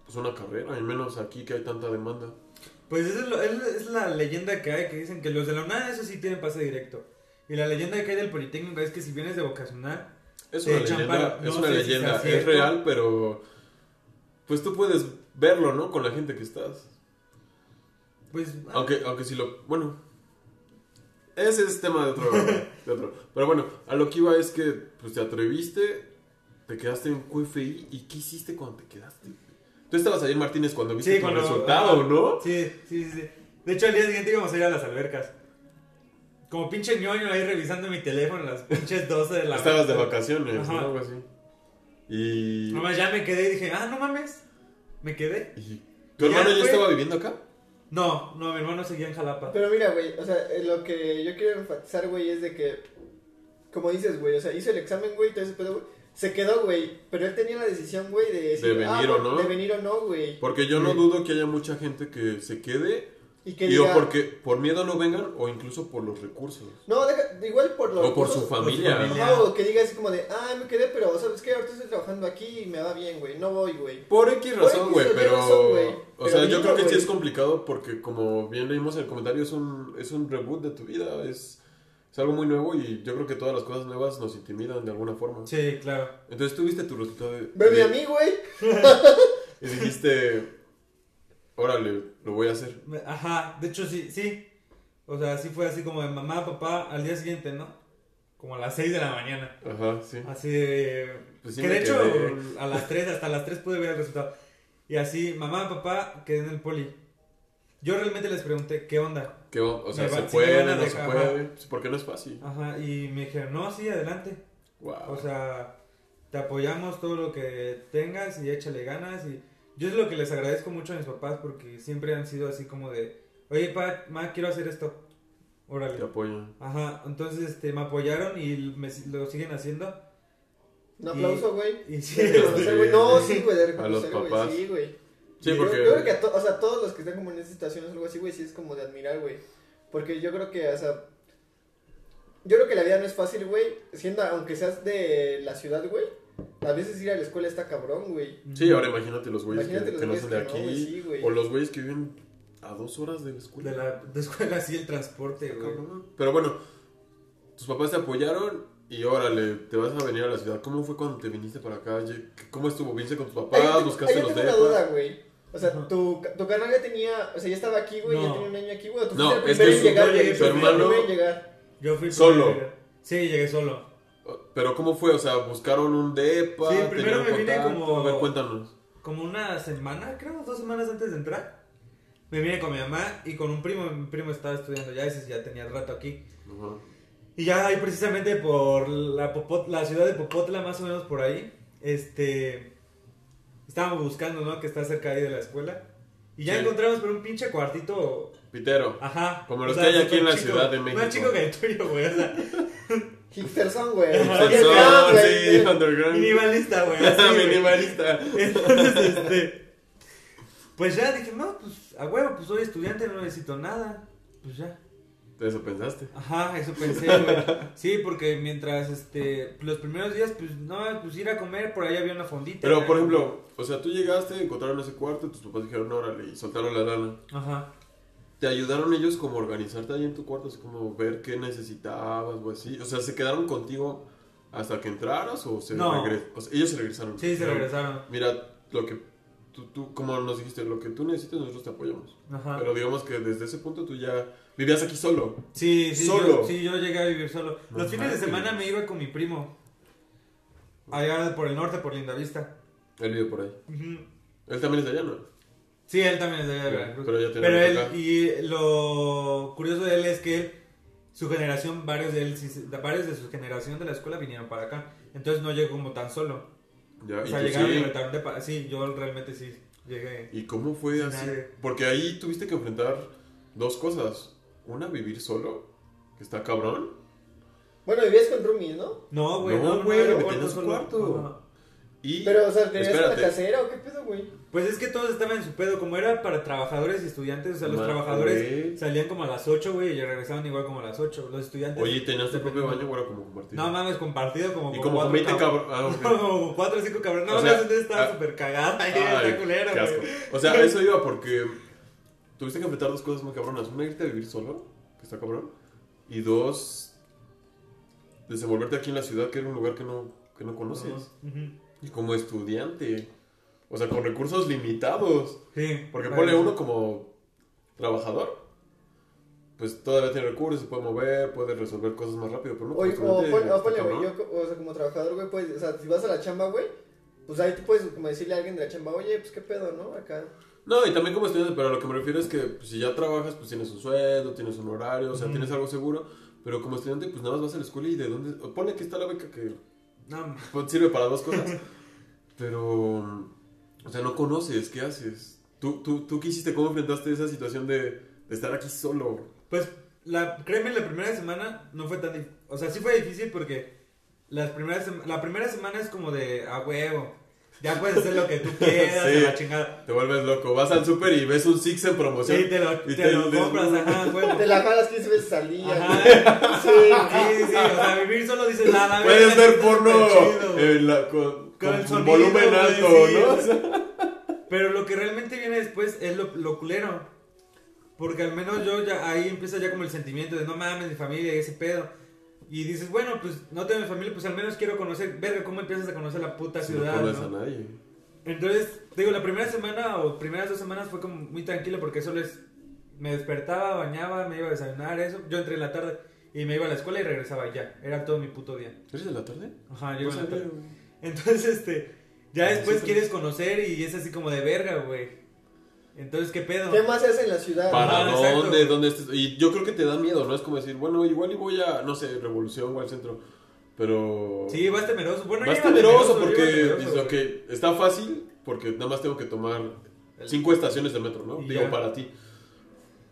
pues, una carrera, al menos aquí que hay tanta demanda. Pues esa es, lo- es- es la leyenda que hay, que dicen que los de la UNAM, eso sí tienen pase directo. Y la leyenda que hay del Politécnico es que si vienes de vocacional, Es una leyenda, es una leyenda, es real, pero pues tú puedes verlo, ¿no? Con la gente que estás. pues... Aunque, aunque si lo. Bueno. Ese es tema de otro, de otro. <laughs> Pero bueno, a lo que iba es que pues te atreviste, te quedaste en QFI y ¿qué hiciste cuando te quedaste? Tú estabas ahí en Martínez cuando viste Sí, cuando- resultado, ajá. ¿no? Sí, sí, sí, sí. De hecho, al día siguiente íbamos a ir a las albercas. Como pinche ñoño ahí revisando mi teléfono a las pinches 12 de la Estabas de vacaciones, Ajá. ¿no? Algo así. Y, Nomás ya me quedé y dije, ah, no mames. Me quedé. y- ¿Tu hermano ya estaba viviendo acá? No, no, mi hermano seguía en Jalapa. Pero mira, güey, o sea, eh, lo que yo quiero enfatizar, güey, es de que, como dices, güey, o sea, hizo el examen, güey, todo ese pedo, güey. Se quedó, güey, pero él tenía la decisión, güey, de decir, De venir ah, o no. De venir o no, güey. Porque yo no dudo que haya mucha gente que se quede Y que Y o diga, porque por miedo no vengan o incluso por los recursos. no, deja- igual por los O por su recursos, familia. familia. Ajá, o que diga así como de, ah, me quedé, pero sabes qué, ahorita estoy trabajando aquí y me va bien, güey, no voy, güey. Por X Por razón, güey, pero... razón, güey. O Pero sea, yo creo que sí es complicado porque como bien leímos en el comentario, es un, es un reboot de tu vida, es, es algo muy nuevo y yo creo que todas las cosas nuevas nos intimidan de alguna forma. Sí, claro. Entonces tú viste tu resultado de... Bebe de- a mí, güey. <laughs> Y dijiste, órale, lo voy a hacer. Ajá, de hecho sí, sí. O sea, sí fue así como de mamá, papá, al día siguiente, ¿no? Como a las 6 de la mañana. Ajá, sí. Así de... Pues sí que de hecho quedé. a las 3, hasta las 3 pude ver el resultado. Y así, mamá, papá, quedé en el poli. Yo realmente les pregunté, ¿qué onda? Que, o sea, se puede, no se puede, porque no es fácil. Ajá, y me dijeron, no, sí, adelante. Wow. O sea, te apoyamos todo lo que tengas y échale ganas. Y yo es lo que les agradezco mucho a mis papás porque siempre han sido así como de, oye, pa, ma, quiero hacer esto. Órale. te apoyan. Ajá, entonces este, me apoyaron y me, lo siguen haciendo. Un aplauso, güey. Y sí, De reconocer, güey. No, <laughs> sí, güey, de A los reconocer, güey. papás. Sí, güey. Sí, Yo- porque... Yo, creo que a, to- o sea, todos los que están como en esta situación o algo así, güey, sí es como de admirar, güey. Porque yo creo que, o sea. Yo creo que la vida no es fácil, güey. Siendo, aunque seas de la ciudad, güey. A veces ir a la escuela está cabrón, güey. Sí, ahora imagínate los güeyes que, los que no son de que no, aquí. güey, sí, güey. o los güeyes que viven a dos horas de la escuela. de la de escuela sí el transporte, güey. cabrón. Pero bueno, tus papás te apoyaron y órale, te vas a venir a la ciudad. ¿Cómo fue cuando te viniste para acá? ¿Cómo estuvo? ¿Viniste con tus papás? ¿Buscaste los tengo una duda, güey. O sea, Ajá. tu, tu carnal ya tenía, o sea, ya estaba aquí, güey, ya No. tenía un año aquí, güey. Tú No, fuiste el es primero en llegar, yo güey. Yo fui Solo. Sí, llegué solo. Pero ¿cómo fue? O sea, ¿buscaron un depa? Sí, primero ¿Tenían me vine contacto? como- A ver, cuéntanos. Como una semana, creo, dos semanas antes de entrar. Me vine con mi mamá y con un primo. Mi primo estaba estudiando ya, ese ya tenía rato aquí. Ajá. Y ya ahí precisamente por la, Popot- la ciudad de Popotla, más o menos por ahí, este, estábamos buscando, ¿no? Que está cerca ahí de la escuela. Y ya Sí. encontramos por un pinche cuartito, Pitero. ajá. Como o los sea, que hay aquí en la chico, Ciudad de México. Más chico que el tuyo, güey, o sea, <laughs> Hipsterson, güey. Sí, underground. minimalista, güey. Minimalista. Entonces, este, pues ya dije, no, pues, a huevo, pues soy estudiante, no necesito nada. Pues ya. Eso pensaste. Ajá, eso pensé, güey. <laughs> Sí, porque mientras, este, los primeros días, pues, no, pues ir a comer, por ahí había una fondita. Pero, por ejemplo, o sea, tú llegaste, encontraron ese cuarto, tus papás dijeron, órale, y soltaron la lana. Ajá. ¿Te ayudaron ellos como a organizarte ahí en tu cuarto? Así como ver qué necesitabas o así. O sea, ¿se quedaron contigo hasta que entraras o se No. regres- o sea, ellos se regresaron? Sí, se regresaron. Mira, lo que tú, tú, como nos dijiste, lo que tú necesites nosotros te apoyamos. Ajá. Pero digamos que desde ese punto tú ya vivías aquí solo. Sí, sí, ¿Solo? Yo, sí, yo llegué a vivir solo. Los fines de semana me iba con mi primo. Allá por el norte, por Lindavista. Él vive por ahí. Él también es de allá, ¿no? Sí, él también es de allá de Sí, Veracruz. pero ya tiene Pero él, acá. y lo curioso de él es que su generación, varios de él, varios de su generación de la escuela vinieron para acá. Entonces no llegó como tan solo. Ya, O sea, llegaron sí. y rentaron de pa- Sí, yo realmente sí llegué. ¿Y cómo fue así? nadie. Porque ahí tuviste que enfrentar dos cosas. Una, vivir solo, que está cabrón. Bueno, vivías con roomies, ¿no? No, güey, No, no, güey, era me metí cuarto Y, Pero, o sea, ¿tenías una casera o qué pedo, güey? Pues es que todos estaban en su pedo, como era para trabajadores y estudiantes, o sea, los trabajadores salían como a las 8, güey, y regresaban igual como a las 8. Los estudiantes... Oye, ¿tenías tu propio baño o era como compartido? No mames, compartido como Y como con cuatro 20 cab- cabrón. Ah, como 4 o 5 cabrones. No, O no, sea, entonces estaba ah, súper cagada. Ay, <laughs> está culera, qué asco. güey. O sea, eso iba porque tuviste que enfrentar dos cosas muy cabronas. Una, irte a vivir solo, que está cabrón. Y dos, desenvolverte aquí en la ciudad, que era un lugar que no, que no conoces. Ujú. Y como estudiante. O sea, con recursos limitados. Sí. Porque Bueno, pone uno como trabajador. Pues todavía tiene recursos, se puede mover, puede resolver cosas más rápido. Pero no, Oye, como o estudiante, ponle, o está ponle, güey, cabrón. yo, co- o sea, como trabajador, güey, pues, o sea, si vas a la chamba, güey, pues ahí tú puedes como decirle a alguien de la chamba, oye, pues qué pedo, ¿no? Acá. No, y también como estudiante, pero a lo que me refiero es que pues, si ya trabajas, pues tienes un sueldo, tienes un horario, o sea, Ujú. tienes algo seguro. Pero como estudiante, pues nada más vas a la escuela y de dónde. Pone que está la beca que No, pues, sirve para dos cosas. <laughs> pero. O sea, no conoces, ¿qué haces? ¿Tú, tú, tú qué hiciste? ¿Cómo enfrentaste esa situación de, de estar aquí solo? Pues, la, créeme, la primera semana no fue tan difícil. O sea, sí fue difícil porque las primeras la primera semana es como de a huevo. Ya puedes hacer lo que tú <laughs> quieras, Sí. a la chingada. Te vuelves loco. Vas al súper y ves un Six en promoción. Sí, te lo, y te lo compras, ajá, güey. Te la jalas 15 veces al día. Ajá. Sí. Sí, sí, o sea, vivir solo dices nada. Puedes ver porno chido, eh, la- con, Con el sonido, volumen alto, sí, ¿no? o sea, <laughs> Pero lo que realmente viene después es lo, lo culero. Porque al menos yo ya ahí empieza ya como el sentimiento de no mames, mi familia y ese pedo. Y dices, bueno, pues no tengo mi familia, pues al menos quiero conocer, verga, cómo empiezas a conocer la puta si no ciudad. conoces ¿no? a nadie. Entonces, digo, la primera semana o primeras dos semanas fue como muy tranquilo porque solo es, me despertaba, bañaba, me iba a desayunar, eso. Yo entré en la tarde y me iba a la escuela y regresaba ya. Era todo mi puto día. ¿Eres de la tarde? Ajá, yo No en la sabía, tarde. Entonces, este, ya Ah, después sí, quieres conocer y es así como de verga, güey. Entonces, ¿qué pedo? ¿Qué más hace en la ciudad? ¿Para exacto. dónde? ¿Dónde estés? Y yo creo que te da miedo, ¿no? Es como decir, bueno, igual y voy a, no sé, Revolución o al centro. Pero. Sí, vas temeroso. Bueno, Vas temeroso yo porque temeroso, dices, ok, está fácil porque nada más tengo que tomar cinco estaciones de metro, ¿no? Y Digo, ya. para ti.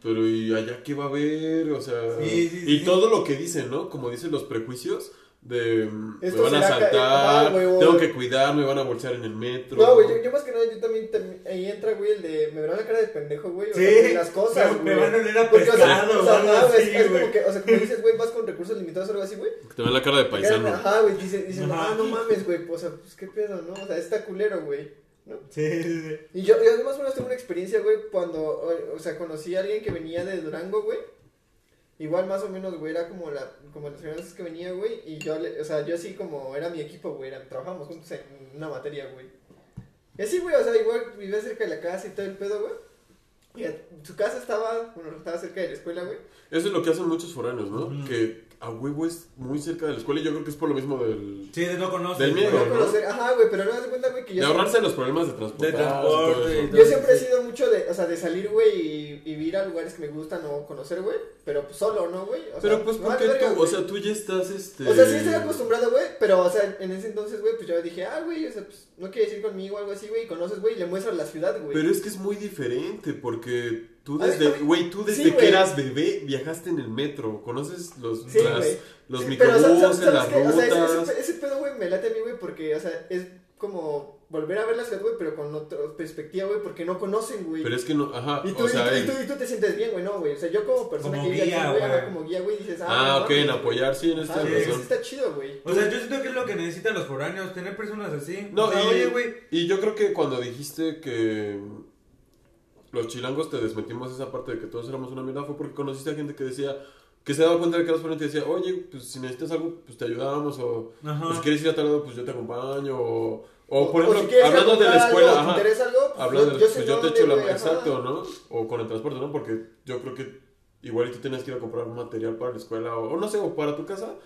Pero ¿y allá qué va a haber? O sea, Sí, sí, y sí. todo lo que dicen, ¿no? Como dicen los prejuicios de mm, me van a asaltar, güey, o- tengo que cuidar, me van a bolsear en el metro. No, güey, yo, yo más que nada, yo también, también- ahí entra, güey, el de, me verán la cara de pendejo, güey, o Sí, sea, de las cosas, me- me güey. van a oler a Porque, o sea, pescado o sea, o güey, así, es, es güey. como que, o sea, como dices, güey, vas con recursos limitados o algo así, güey. Que te ven la cara de paisano. Ajá, güey, dicen, dicen, Ajá. ah, no mames, güey, o sea, pues qué pedo, ¿no? O sea, está culero, güey, ¿no? Sí, sí, sí. Y yo, yo más o menos tengo una experiencia, güey, cuando, o, o sea, conocí a alguien que venía de Durango, güey. Igual más o menos, güey, era como la, como las primeras que venía, güey, y yo, le, o sea, yo así como, era mi equipo, güey, era- trabajábamos juntos en una materia, güey. Y así, güey, o sea, igual vivía cerca de la casa y todo el pedo, güey. Y a- su casa estaba, bueno, estaba cerca de la escuela, güey. Eso es lo que hacen muchos foráneos, ¿no? Que a huevo es muy cerca de la escuela y yo creo que es por lo mismo del... Sí, no conoces. Del miedo, ¿no? conocer, ajá, güey, pero no me das cuenta, güey, que De yo... ahorrarse los problemas de transporte. De transporte y todo. Yo siempre he sido mucho de, o sea, de salir, güey, y, y ir a lugares que me gustan o conocer, güey, pero pues solo, ¿no, güey? O sea, Pero pues vale verga, tú, o sea, tú ya estás este... O sea, sí estoy acostumbrado, güey, pero, o sea, en ese entonces, güey, pues yo dije, ah, güey, o sea, pues no quieres ir conmigo o algo así, güey, y conoces, güey, y le muestras la ciudad, güey. Pero es que es muy diferente porque tú A mí desde, güey, tú desde Sí, que eras bebé viajaste en el metro, conoces los, Sí, las- güey. los Sí, microbuses, ¿sabes- sabes las qué? O sea, ese- rutas. pedo, güey, me late a mí, güey, porque, o sea, es como volver a ver la ciudad, güey, pero con otra perspectiva, güey, porque no conocen, güey. Pero es que no, ajá, Y tú, o sea, y, tú, y, tú, y tú te sientes bien, güey, no, güey. O sea, yo como persona Como que vive guía, aquí, güey, ajá, como guía, güey, dices, ah, Ah, no ok, en apoyar, sí, en esta razón. eso está chido, güey. O sea, yo siento que es lo que necesitan los foráneos, tener personas así. No, o sea, y, oye, güey. y yo creo que cuando dijiste que los chilangos te desmentimos esa parte de que todos éramos una mierda fue porque conociste a gente que decía que se daba cuenta de que eras ponente y decía, oye, pues si necesitas algo, pues te ayudamos, o Ajá. pues, si quieres ir a tal lado, pues yo te acompaño, o, o, por o ejemplo, si hablando de la escuela, algo, ajá, ¿Te interesa algo? Pues hablando yo, yo pues yo te echo la mano, exacto, ¿no? O con el transporte, ¿no? Porque yo creo que igual y tú tenías que ir a comprar material para la escuela, o, o no sé, o para tu casa,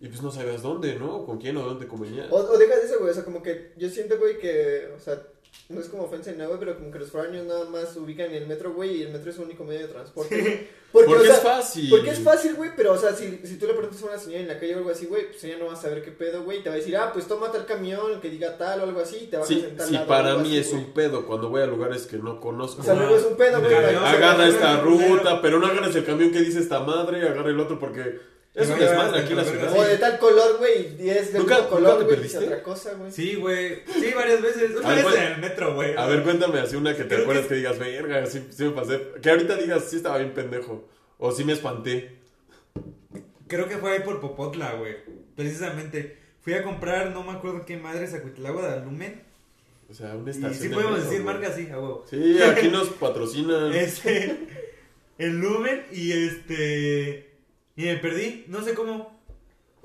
y pues no sabías dónde, ¿no? O con quién, o dónde convenía. O, o deja de eso, güey. O sea, como que yo siento, güey, que, o sea, no es como ofensa nada, güey, pero como que los foráneos nada más se ubican en el metro, güey, y el metro es su único medio de transporte. güey. <laughs> Porque, Porque o sea, es fácil. Porque es fácil, güey, pero, o sea, si, si tú le preguntas a una señora en la calle o algo así, güey, pues ella no va a saber qué pedo, güey, y te va a decir, ah, pues toma tal camión que diga tal o algo así, y te va a sentar sí, lado, para mí así, es güey. un pedo cuando voy a lugares que no conozco. O sea, luego es un pedo, güey. Agarra esta ruta, pero no agarres el camión que dice esta madre, agarra el otro porque es Sí, un desmadre aquí en la sí. ciudad. O de tal color, güey, y es del ¿Nunca- mismo nunca color, te güey, perdiste? otra cosa, güey. Sí, güey. Sí, varias veces. Una A ver, vez en el metro, güey. A ver, cuéntame así una que te Creo que acuerdas es- que digas, verga, sí, sí me pasé. Que ahorita digas, sí estaba bien pendejo. O sí me espanté. Creo que fue ahí por Popotla, güey. Precisamente. Fui a comprar, no me acuerdo qué madres, a Cuitlagua de Lumen. O sea, una Y estación. sí de podemos metro, decir güey. marca así, a huevo. Sí, aquí <laughs> nos patrocinan. Este. El Lumen y este. Y me perdí, no sé cómo.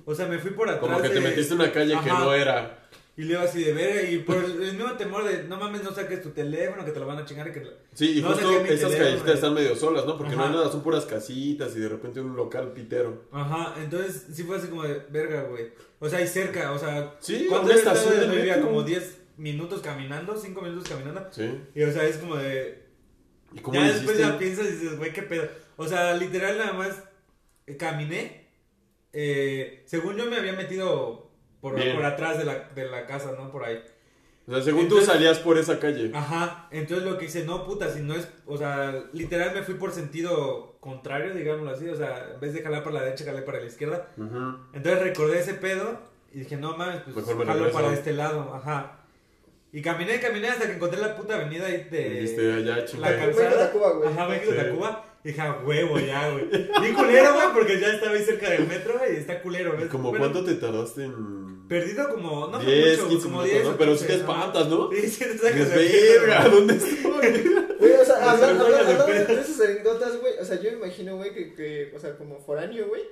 O sea, me fui por atrás. Como que te de- metiste en una calle que Ajá. no era. Y luego así de verga. Y por el, mismo temor de no mames, no saques tu teléfono, que te lo van a chingar. y Que... Sí, y No justo esas callecitas güey. están medio solas, ¿no? Porque no hay Ajá. nada, son puras casitas y de repente un local pitero. Ajá, entonces sí fue así como de verga, güey. O sea, ahí cerca, o sea. Sí, ¿cuánto estación de vivía? Como 10 minutos caminando, 5 minutos caminando. Sí. Y o sea, es como de. ¿Y cómo ya después ya piensas y dices, güey, qué pedo. O sea, literal nada más eh, caminé. eh, según yo me había metido por, por atrás de la, de la casa, ¿no? Por ahí. O sea, según Entonces- tú salías por esa calle. Ajá, entonces lo que hice, no, puta, si no es, o sea, literal me fui por sentido contrario, digámoslo así, o sea, en vez de jalar para la derecha, jalé para la izquierda. Ujú. Entonces recordé ese pedo y dije, no mames, pues Mejor me jalo para este lado, ajá. Y caminé, caminé hasta que encontré la puta avenida ahí de... Dijiste, allá, La chingada. México, calzada. Tacuba, güey. Ajá, México, Sí. Tacuba. Dije, "A huevo ya, güey. Bien culero, güey, porque ya estaba ahí cerca del metro, güey, y está culero, ¿ves? ¿Como Bueno, cuánto te tardaste en...? Perdido como, no fue 10, mucho, 15 como minutos, 10 ¿no? Pero sí 15, te espantas, ¿no? Sí, sí te sacas de verga, güey. ¿dónde estoy? <laughs> Güey, o sea, Se hablando, hablando- de hablando pedo. de esas anécdotas, güey, o sea, yo me imagino, güey, que, que, o sea, como foráneo, güey,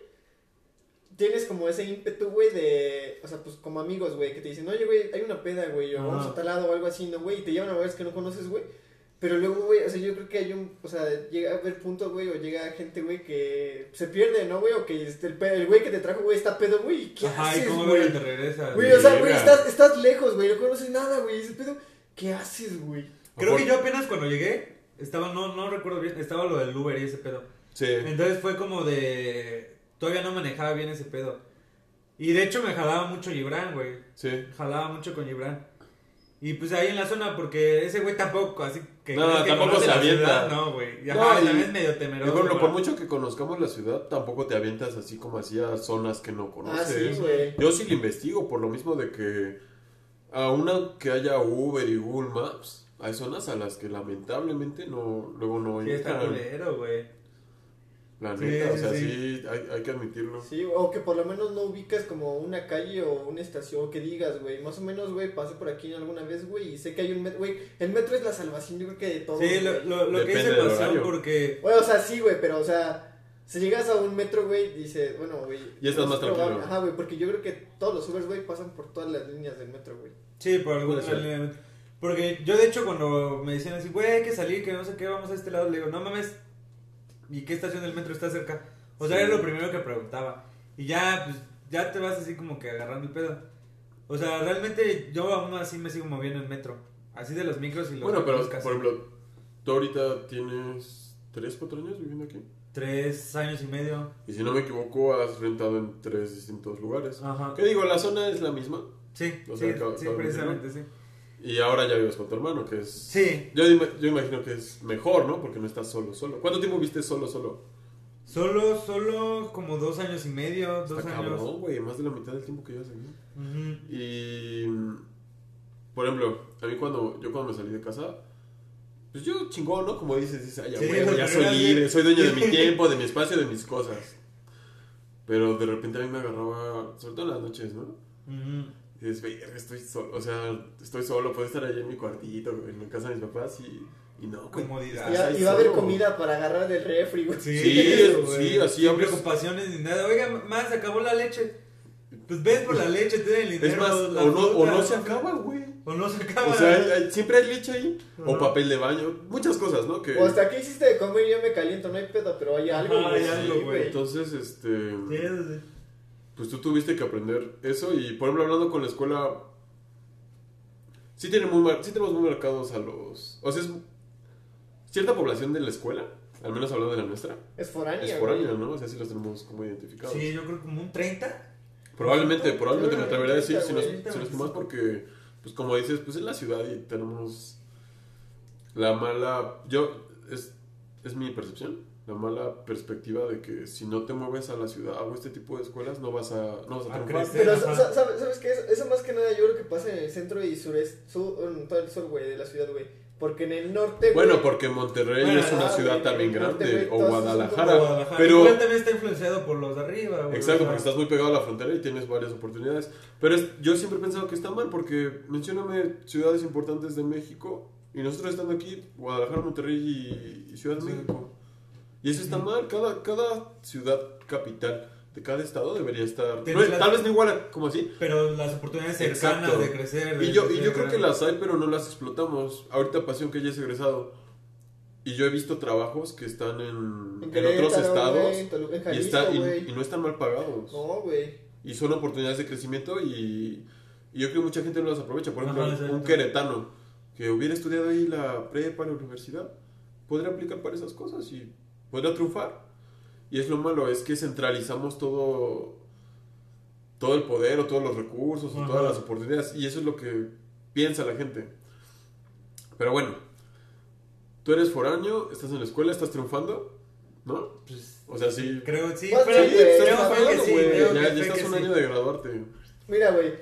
tienes como ese ímpetu, güey, de, o sea, pues como amigos, güey, que te dicen, oye, güey, hay una peda, güey, o vamos a tal lado o algo así, ¿no, güey? Y te llevan a lugares que no conoces, güey. Pero luego, güey, o sea, yo creo que hay un, o sea, llega a haber puntos, güey, o llega gente, güey, que se pierde, ¿no, güey? O que este, el, el güey que te trajo, güey, está pedo, güey, ¿y ¿qué Ajá, haces, cómo güey? te regresa. Güey, o sea, güey, estás, estás lejos, güey, no conoces nada, güey, ese pedo, ¿qué haces, güey? Creo que yo apenas cuando llegué, estaba, no, no recuerdo bien, estaba lo del Uber y ese pedo. Sí. Entonces fue como de. Todavía no manejaba bien ese pedo. Y de hecho me jalaba mucho Gibran, güey. Sí. Jalaba mucho con Gibran. Y pues ahí en la zona, porque ese güey tampoco, así que. No, que tampoco se avienta. ciudad, No, güey. Y No, Ajá, y es medio Y temeroso. bueno, por güey. mucho que conozcamos la ciudad, tampoco te avientas así como hacía zonas que no Ah, conoces. sí, güey. Yo sí le investigo, por lo mismo de que a una que haya Uber y Google Maps, hay zonas a las que lamentablemente no luego no Sí, está entran. culero, güey. La Sí, neta, o sea, sí. sí, hay, hay que admitirlo. Sí, o que por lo menos no ubicas como una calle o una estación que digas, güey, más o menos, güey, pasé por aquí alguna vez, güey, y sé que hay un metro, güey, el metro es la salvación, yo creo que de todo. Sí, lo, lo, lo que del pasó horario. porque. O sea, sí, güey, pero, o sea, si llegas a un metro, güey, dices, bueno, güey. Ya estás es más probable. tranquilo. Ajá, güey, porque yo creo que todos los Ubers, güey, pasan por todas las líneas del metro, güey. Sí, por alguna línea de metro. Porque yo, de hecho, cuando me decían así, güey, hay que salir, que no sé qué, vamos a este lado, le digo, no mames, ¿y qué estación del metro está cerca? O sea, Sí. era lo primero que preguntaba. Y ya, pues, ya te vas así como que agarrando el pedo. O sea, realmente yo aún así me sigo moviendo en metro. Así de los micros y los Bueno, pero casi. por ejemplo, tú ahorita tienes 3, 4 años viviendo aquí. Tres años y medio. Y si no me equivoco, has rentado en tres distintos lugares. Ajá. ¿Qué digo? La zona es la misma. Sí, O sí, sea, sí, de precisamente, sí. Y ahora ya vives con tu hermano, que es... Sí, Yo, yo imagino que es mejor, ¿no? Porque no estás solo, solo. ¿Cuánto tiempo viste solo, solo? solo, solo como dos años y medio, dos Está años. cabrón, güey. Más de la mitad del tiempo que llevas aquí. Ujú. Y... Por ejemplo, a mí cuando... Yo cuando me salí de casa... Pues yo chingón, ¿no? Como dices, dices, ay, ya, Sí, ya soy libre, dueño de mi <laughs> tiempo, de mi espacio, de mis cosas. Pero de repente a mí me agarraba, sobre todo en las noches, ¿no? Ujú. Y dices, verga, estoy solo, o sea, estoy solo, puedo estar allá en mi cuartito, en la casa de mis papás y, y no, güey. Comodidad. Y, va- a haber comida para agarrar del refri, güey. Sí, güey. sí, así Sin preocupaciones ni nada. Oiga, más, se acabó la leche. Pues ves por la leche, te el dinero. Es más, la o no, o no se acaba, güey. O no se acaba. O sea, hay- hay- siempre hay leche ahí, o papel de baño, muchas cosas, ¿no? Que, O hasta aquí hiciste de comer y yo me caliento, no hay pedo, pero hay algo, Sí, güey. entonces, este... Pues tú tuviste que aprender eso y por ejemplo hablando con la escuela sí tiene muy mar- sí tenemos muy marcados a los o sea es cierta población de la escuela al menos hablando de la nuestra. Es foránea, es güey. foránea no o sea sí los tenemos como identificados. Sí, yo creo como un 30. probablemente probablemente me atrevería a decir si no es- güey, si más porque pues como dices pues es la ciudad y tenemos la mala yo es es mi percepción la mala perspectiva de que si no te mueves a la ciudad o este tipo de escuelas no vas a no vas a A triunfar crecer. Pero, ¿sabes, ¿sabes qué? Eso, eso más que nada yo creo que pasa en el centro y sureste, sur, en todo el sur, güey, de la ciudad, güey. Porque en el norte, güey... Bueno, porque Monterrey Bueno, es una ah, ciudad güey, también norte, grande, güey, o Guadalajara. Guadalajara. Pero, Igual también está influenciado por los de arriba, güey. exacto, porque estás muy pegado a la frontera y tienes varias oportunidades. Pero es- yo siempre he pensado que está mal, porque mencióname ciudades importantes de México, y nosotros estando aquí, Guadalajara, Monterrey y, y Ciudad de Sí. México. Y eso está mal, cada, cada ciudad capital de cada estado debería estar... No la- tal vez no igual como así, Pero las oportunidades cercanas Exacto. de crecer. de Y yo, y yo creo que las hay, pero no las explotamos. Ahorita Pasión que ya es egresado. Y yo he visto trabajos que están en, En otros estados güey, en Tolu- en y, Jalisco, está, y, y no están mal pagados. No, güey. Y son oportunidades de crecimiento y, y yo creo que mucha gente no las aprovecha. Por ejemplo, Ajá, un queretano que hubiera estudiado ahí la prepa, la universidad, podría aplicar para esas cosas y podría triunfar. Y es lo malo, es que centralizamos todo, todo el poder o todos los recursos o Ajá. todas las oportunidades. Y eso es lo que piensa la gente. Pero bueno, tú eres foráneo, estás en la escuela, estás triunfando, ¿no? Pues, O sea, sí. creo sí, Pues pero sí, Sí, güey, estás creo está que sí, creo Ya, que ya fe estás que un sí. año de graduarte. Mira, güey.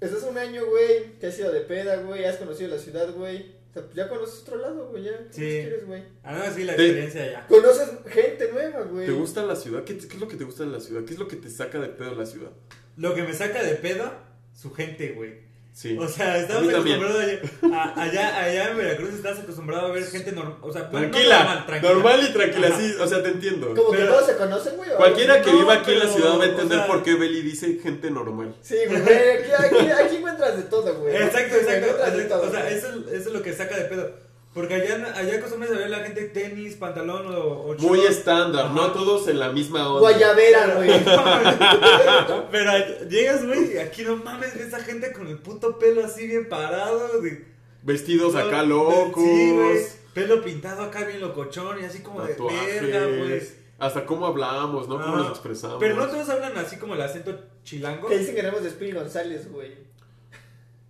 estás un año, güey, te has ido de peda, güey, has conocido la ciudad, güey. Sea, pues ya conoces otro lado, güey, ya. ¿Qué Sí. quieres, güey? Ah, no, sí, la Te- experiencia ya. Conoces gente nueva, güey. ¿Te gusta la ciudad? ¿Qué, ¿Qué es lo que te gusta en la ciudad? ¿Qué es lo que te saca de pedo la ciudad? Lo que me saca de pedo, su gente, güey. Sí. O sea, estamos acostumbrados allá, a- allá, allá en Veracruz estás acostumbrado a ver gente normal, o sea, no tranquila, normal, tranquila. normal y tranquila, Ajá. sí, o sea, te entiendo. Como que todos se conocen, güey. Cualquiera que No, viva aquí en la ciudad va a entender o sea- por qué Beli dice gente normal. Sí, güey, aquí, aquí, aquí encuentras de todo, güey. Exacto, exacto. O sea, eso, es- eso es lo que saca de pedo. Porque allá, allá acostumbras a ver la gente tenis, pantalón o, o Muy estándar, no todos en la misma onda. Guayabera, güey. <laughs> Pero llegas, güey, y aquí no mames, ves a gente con el puto pelo así bien parado. De, Vestidos acá de- locos. Sí, güey. Pelo pintado acá bien locochón y así como de verga, güey. Hasta cómo hablamos, ¿no? Cómo nos expresamos. Pero no todos hablan así como el acento chilango. Que dicen que éramos de Speedy González, güey.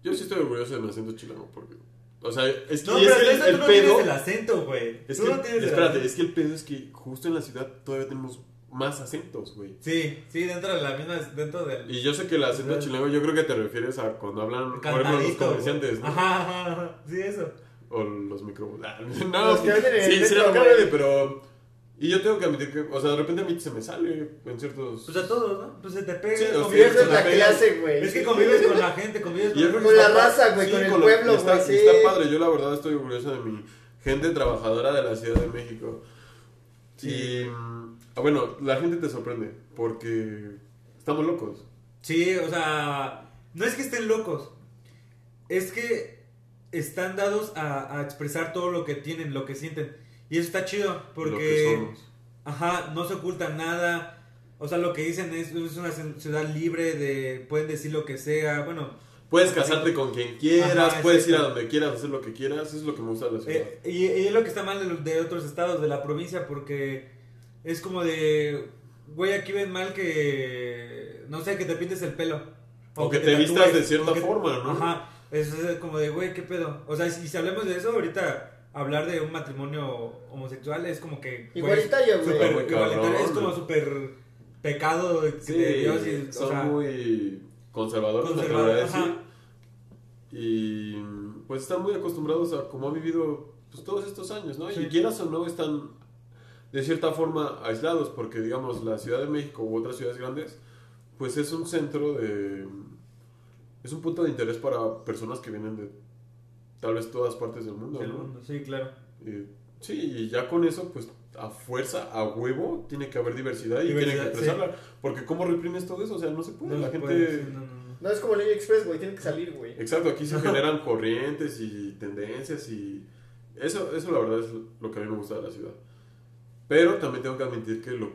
Yo sí estoy orgulloso de mi acento chilango porque... O sea, es que No, pero el, tú el no pedo... tienes el acento, güey. Es que, no tienes el espérate, acento. es que el pedo es que justo en la ciudad todavía tenemos más acentos, güey. Sí, sí, dentro de la misma, dentro del... Y yo sé que el acento Claro. chilango, yo creo que te refieres a cuando hablan, por ejemplo, los comerciantes, ¿no? Ajá, ajá, ajá. Sí, eso. O los. Ah, <laughs> No, Los que el sí, sí, pero... Y yo tengo que admitir que, o sea, de repente a mí se me sale en ciertos... Pues a todos, ¿no? Pues se te pega. Sí, o sea, Y convives con la la clase, güey. Es que convives con la gente, convives con Con la raza, güey, con el lo- pueblo, está, güey, sí. está padre, yo la verdad estoy orgulloso de mi gente trabajadora de la Ciudad de México. Sí. Y, mm, bueno, la gente te sorprende porque estamos locos. Sí, o sea, no es que estén locos, es que están dados a, a expresar todo lo que tienen, lo que sienten. Y eso está chido, porque, ajá, no se oculta nada. O sea, lo que dicen es, es una ciudad libre de, pueden decir lo que sea, bueno. Puedes casarte con quien quieras, Ajá, puedes ir a donde quieras, hacer lo que quieras, eso es lo que me gusta de la ciudad. Eh, y, y es lo que está mal de, de otros estados, de la provincia, porque es como de, güey, aquí ven mal que, no sé, que te pintes el pelo. O que te vistas tatúes, de cierta que- forma, ¿no? Ajá, es es como de, güey, ¿qué pedo? O sea, si, si hablamos de eso, ahorita hablar de un matrimonio homosexual es como que... güey, Igualitario, güey. Muy igualitario, es como súper pecado de, Sí, de Dios y, o son sea, muy conservadores, me conservador, atrevería a decir. ajá. Y pues están muy acostumbrados a cómo han vivido pues, todos estos años, ¿no? Sí. Y quieras o no, están de cierta forma aislados, porque digamos la Ciudad de México u otras ciudades grandes, pues es un centro de... es un punto de interés para personas que vienen de tal vez todas partes del mundo, del ¿no? mundo, sí, claro. Y, sí, y ya con eso, pues a fuerza, a huevo, tiene que haber diversidad y Diversidad, tiene que expresarla. Porque ¿cómo reprimes todo eso? O sea, no se puede. No la se gente... puede, sí, no, no, no. No es como el Express, güey, tiene que salir, güey. Exacto, aquí se <laughs> generan corrientes y tendencias y eso, eso la verdad es lo que a mí me gusta de la ciudad. Pero también tengo que admitir que lo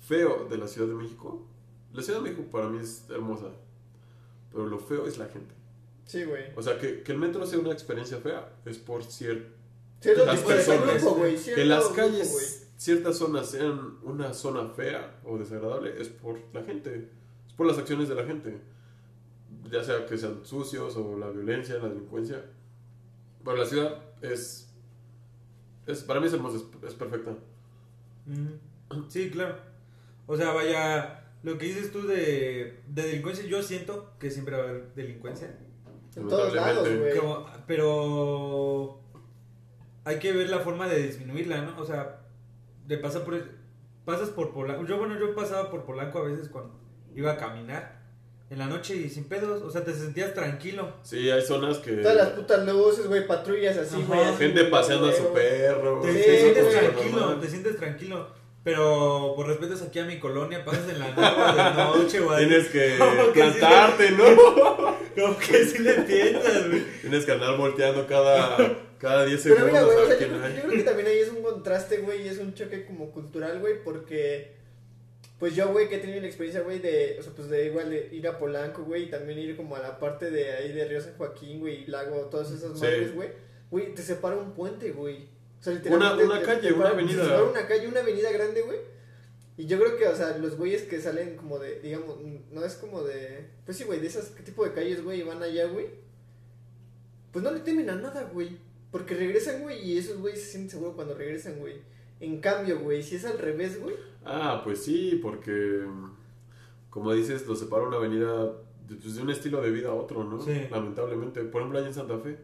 feo de la Ciudad de México, la Ciudad de México para mí es hermosa, pero lo feo es la gente. Sí, güey. O sea, que, que el metro sea una experiencia fea es por cierto Cierto Las tipo de personas. grupo, güey. que cierto las grupo, calles, güey. ciertas zonas sean una zona fea o desagradable es por la gente, es por las acciones de la gente. Ya sea que sean sucios o la violencia, la delincuencia. Pero la ciudad es, es para mí es hermosa, es, es perfecta. Ujú. Sí, claro. O sea, vaya, lo que dices tú de, de delincuencia, yo siento que siempre va a haber delincuencia. En todos lados, güey. Como- pero hay que ver la forma de disminuirla, ¿no? O sea, de pasar por... Pasas por Polanco. Yo, bueno, yo pasaba por Polanco a veces cuando iba a caminar en la noche y sin pedos. O sea, te sentías tranquilo. Sí, hay zonas que... Todas las putas luces, güey, patrullas así, güey. Gente paseando a su perro. Te, Sí, te sientes tranquilo, normal. te sientes tranquilo. Pero por respeto aquí a mi colonia, pasas en la noche, de noche, güey. Tienes que <laughs> que sí plantarte, ¿no? <laughs> Como que sí le piensas, güey. Tienes que andar volteando cada, cada 10 Pero segundos mira, güey, o sea, yo, hay. yo creo que también ahí es un contraste, güey, y es un choque como cultural, güey, porque, pues yo, güey, que he tenido la experiencia, güey, de, o sea, pues de igual de ir a Polanco, güey, y también ir como a la parte de ahí de Río San Joaquín, güey, y Lago, todas esas Sí. madres, güey, güey, te separa un puente, güey. O sea, Una- literalmente una calle, te una avenida. una calle, una avenida grande, güey. Y yo creo que, o sea, los güeyes que salen como de, digamos, no es como de, pues sí, güey, de esas ¿qué tipo de calles, güey, y van allá, güey. Pues no le temen a nada, güey. Porque regresan, güey, y esos güeyes se sienten seguros cuando regresan, güey. En cambio, güey, si es al revés, güey. Ah, pues sí, porque como dices, lo separa una avenida de, pues, de un estilo de vida a otro, ¿no? Sí. Lamentablemente. Por ejemplo, allá en Santa Fe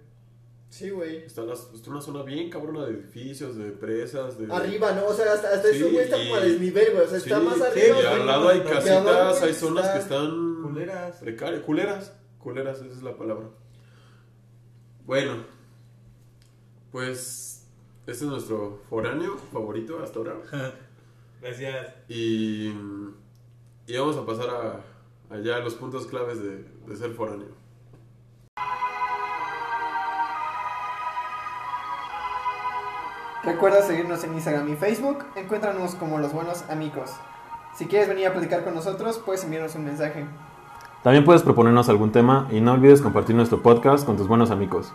Sí, güey. está, una zona bien cabrona de edificios, de empresas, de... Arriba, ¿no? O sea, hasta, hasta Sí, eso, güey, está y- como a desnivel, güey. O sea, está más sí, arriba. y al lado hay casitas, hay zonas está- que están... Culeras. Precarias, culeras, culeras, esa es la palabra. Bueno, pues este es nuestro foráneo favorito hasta ahora. Gracias. Y, y vamos a pasar a, allá a los puntos claves de, de ser foráneo. Recuerda seguirnos en Instagram y Facebook. Encuéntranos como los buenos amigos. Si quieres venir a platicar con nosotros, puedes enviarnos un mensaje. También puedes proponernos algún tema y no olvides compartir nuestro podcast con tus buenos amigos.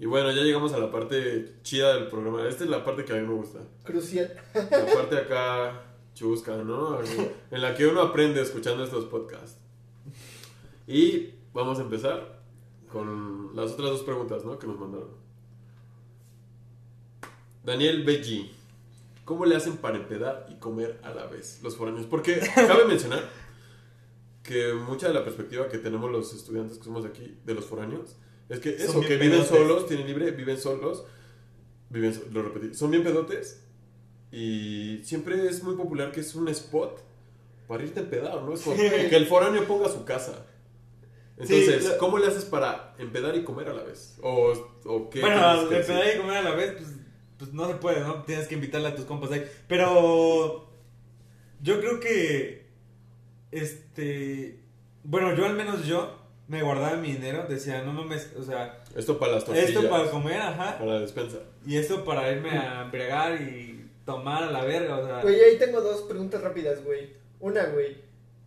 Y bueno, ya llegamos a la parte chida del programa. Esta es la parte que a mí me gusta. Crucial. La parte acá chusca, ¿no? <laughs> En la que uno aprende escuchando estos podcasts. Y vamos a empezar con las otras dos preguntas, ¿no? Que nos mandaron. Daniel Beggi. ¿Cómo le hacen para empedar y comer a la vez los foráneos? Porque cabe <laughs> mencionar que mucha de la perspectiva que tenemos los estudiantes que somos aquí de los foráneos es que eso, que viven solos, tienen libre, viven solos, viven, lo repetí, son bien pedotes y siempre es muy popular que es un spot para irte a empedar, ¿no? Es como que el foráneo ponga su casa. Entonces, Sí, lo- ¿cómo le haces para empedar y comer a la vez? ¿O, o qué? Bueno, tienes que de hacer? pedar y comer a la vez, pues, pues no se puede, ¿no? Tienes que invitarle a tus compas ahí. Pero yo creo que, este, bueno, yo al menos yo me guardaba mi dinero, decía, no mames, o sea, Esto para las tortillas. esto para comer, ajá, Para la despensa. y esto para irme a embriagar y tomar a la verga, o sea. Güey, ahí tengo dos preguntas rápidas, güey. Una, güey.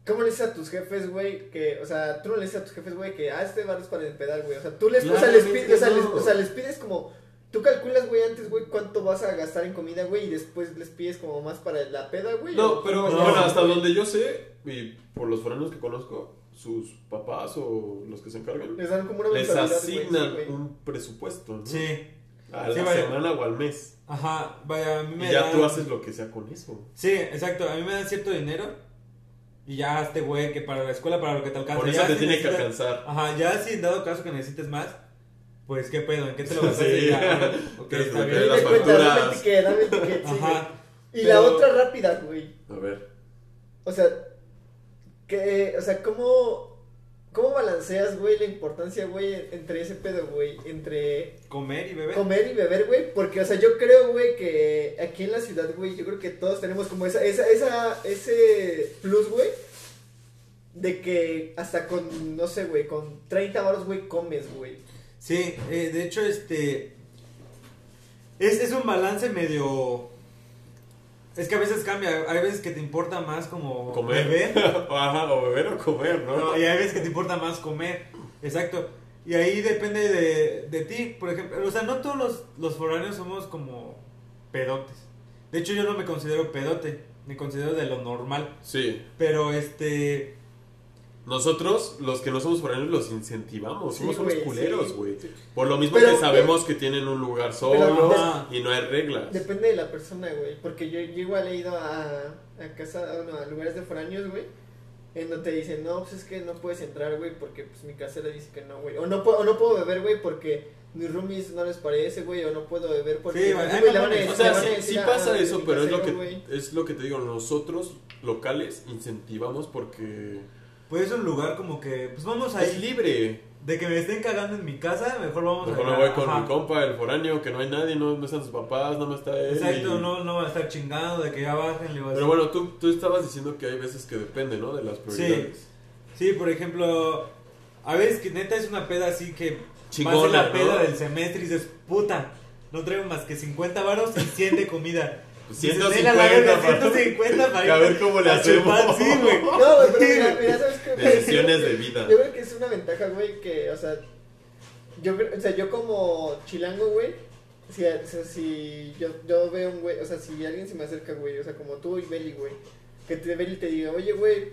¿Cómo le dices a tus jefes, güey, que, o sea, tú no le dices a tus jefes, güey, que, ah, este bar es para empedar, güey? O sea, tú les, o sea, les pides, o sea, les, o sea, les pides como, tú calculas, güey, antes, güey, cuánto vas a gastar en comida, güey, y después les pides como más para la peda, güey. No, pero No, bueno, hasta güey. donde yo sé, y por los foráneos que conozco, sus papás o los que se encargan, Les dan como una les güey, sí, asignan güey. un presupuesto, ¿no? Sí, A Sí, la vaya. semana o al mes. Ajá, vaya, a mí Y me ya dan- tú haces lo que sea con eso. Sí, exacto, a mí me dan cierto dinero y ya este güey que para la escuela, para lo que te alcanza. Por eso ya te si tiene que necesitas- alcanzar. Ajá, ya si en dado caso que necesites más, pues qué pedo, ¿en qué te lo <laughs> vas a Sí. hacer? Ya, <laughs> ok, está que bien. las Dime cuenta, facturas. dame el ticket, dame el ticket, sí, Ajá. Y la Pero- otra rápida, güey. A ver. O sea, que, o sea, ¿cómo, cómo balanceas, güey, la importancia, güey, entre ese pedo, güey, entre Comer y beber. comer y beber, güey? Porque, o sea, yo creo, güey, que aquí en la ciudad, güey, yo creo que todos tenemos como esa, esa, esa, ese plus, güey, de que hasta con, no sé, güey, con 30 baros, güey, comes, güey. Sí, eh, de hecho, este. Es, es un balance medio. Es que a veces cambia. Hay veces que te importa más como Comer. beber. <laughs> Ajá, o beber o comer, ¿no? No, y hay veces que te importa más comer. Exacto. Y ahí depende de, de ti, por ejemplo. O sea, no todos los, los foráneos somos como pedotes. De hecho, yo no me considero pedote. Me considero de lo normal. Sí. Pero este. Nosotros, los que no somos foráneos, los incentivamos. Sí, Somos unos güey, culeros, sí. güey. Por lo mismo Pero, que sabemos que tienen un lugar solo y no hay reglas. Depende de la persona, güey. Porque yo, yo igual he ido a, a casa, bueno, a lugares de foráneos, güey. En donde te dicen, no, pues es que no puedes entrar, güey, porque pues mi casera dice que no, güey. O no, puedo, o no puedo beber, güey, porque mis roomies no les parece, güey. O no puedo beber porque. Sí, van a decir- O sea, sí, pasa a eso, pero es lo, que, güey. es lo que te digo. Nosotros, locales, incentivamos porque Pues es un lugar como que. Pues vamos es ahí. libre. De que me estén cagando en mi casa, mejor vamos Mejor a me voy con Ajá. mi compa, el foráneo, que no hay nadie, no, no están sus papás, no me está él. Exacto, y- no, no va a estar chingando de que ya bajen. le voy a Pero bueno, tú, tú estabas diciendo que hay veces que depende, ¿no? De las prioridades. Sí, por ejemplo, a veces que neta es una peda así que Chingona, va la ¿no? peda del semestre y dices, puta, no traigo más que 50 varos y 100 de comida. Pues Dices, 150 "Nena, la verga, para- 150 para A ver cómo le hacemos. chupar", Sí, güey. <laughs> No, güey, pero mira, mira, ¿sabes güey? Decisiones de vida. Yo creo que es una ventaja, güey, que, o sea, yo, creo- o sea, yo como chilango, güey, si, o sea, si yo, yo veo un güey, o sea, si alguien se me acerca, güey, o sea, como tú y Beli, güey, que te Beli te diga, oye, güey,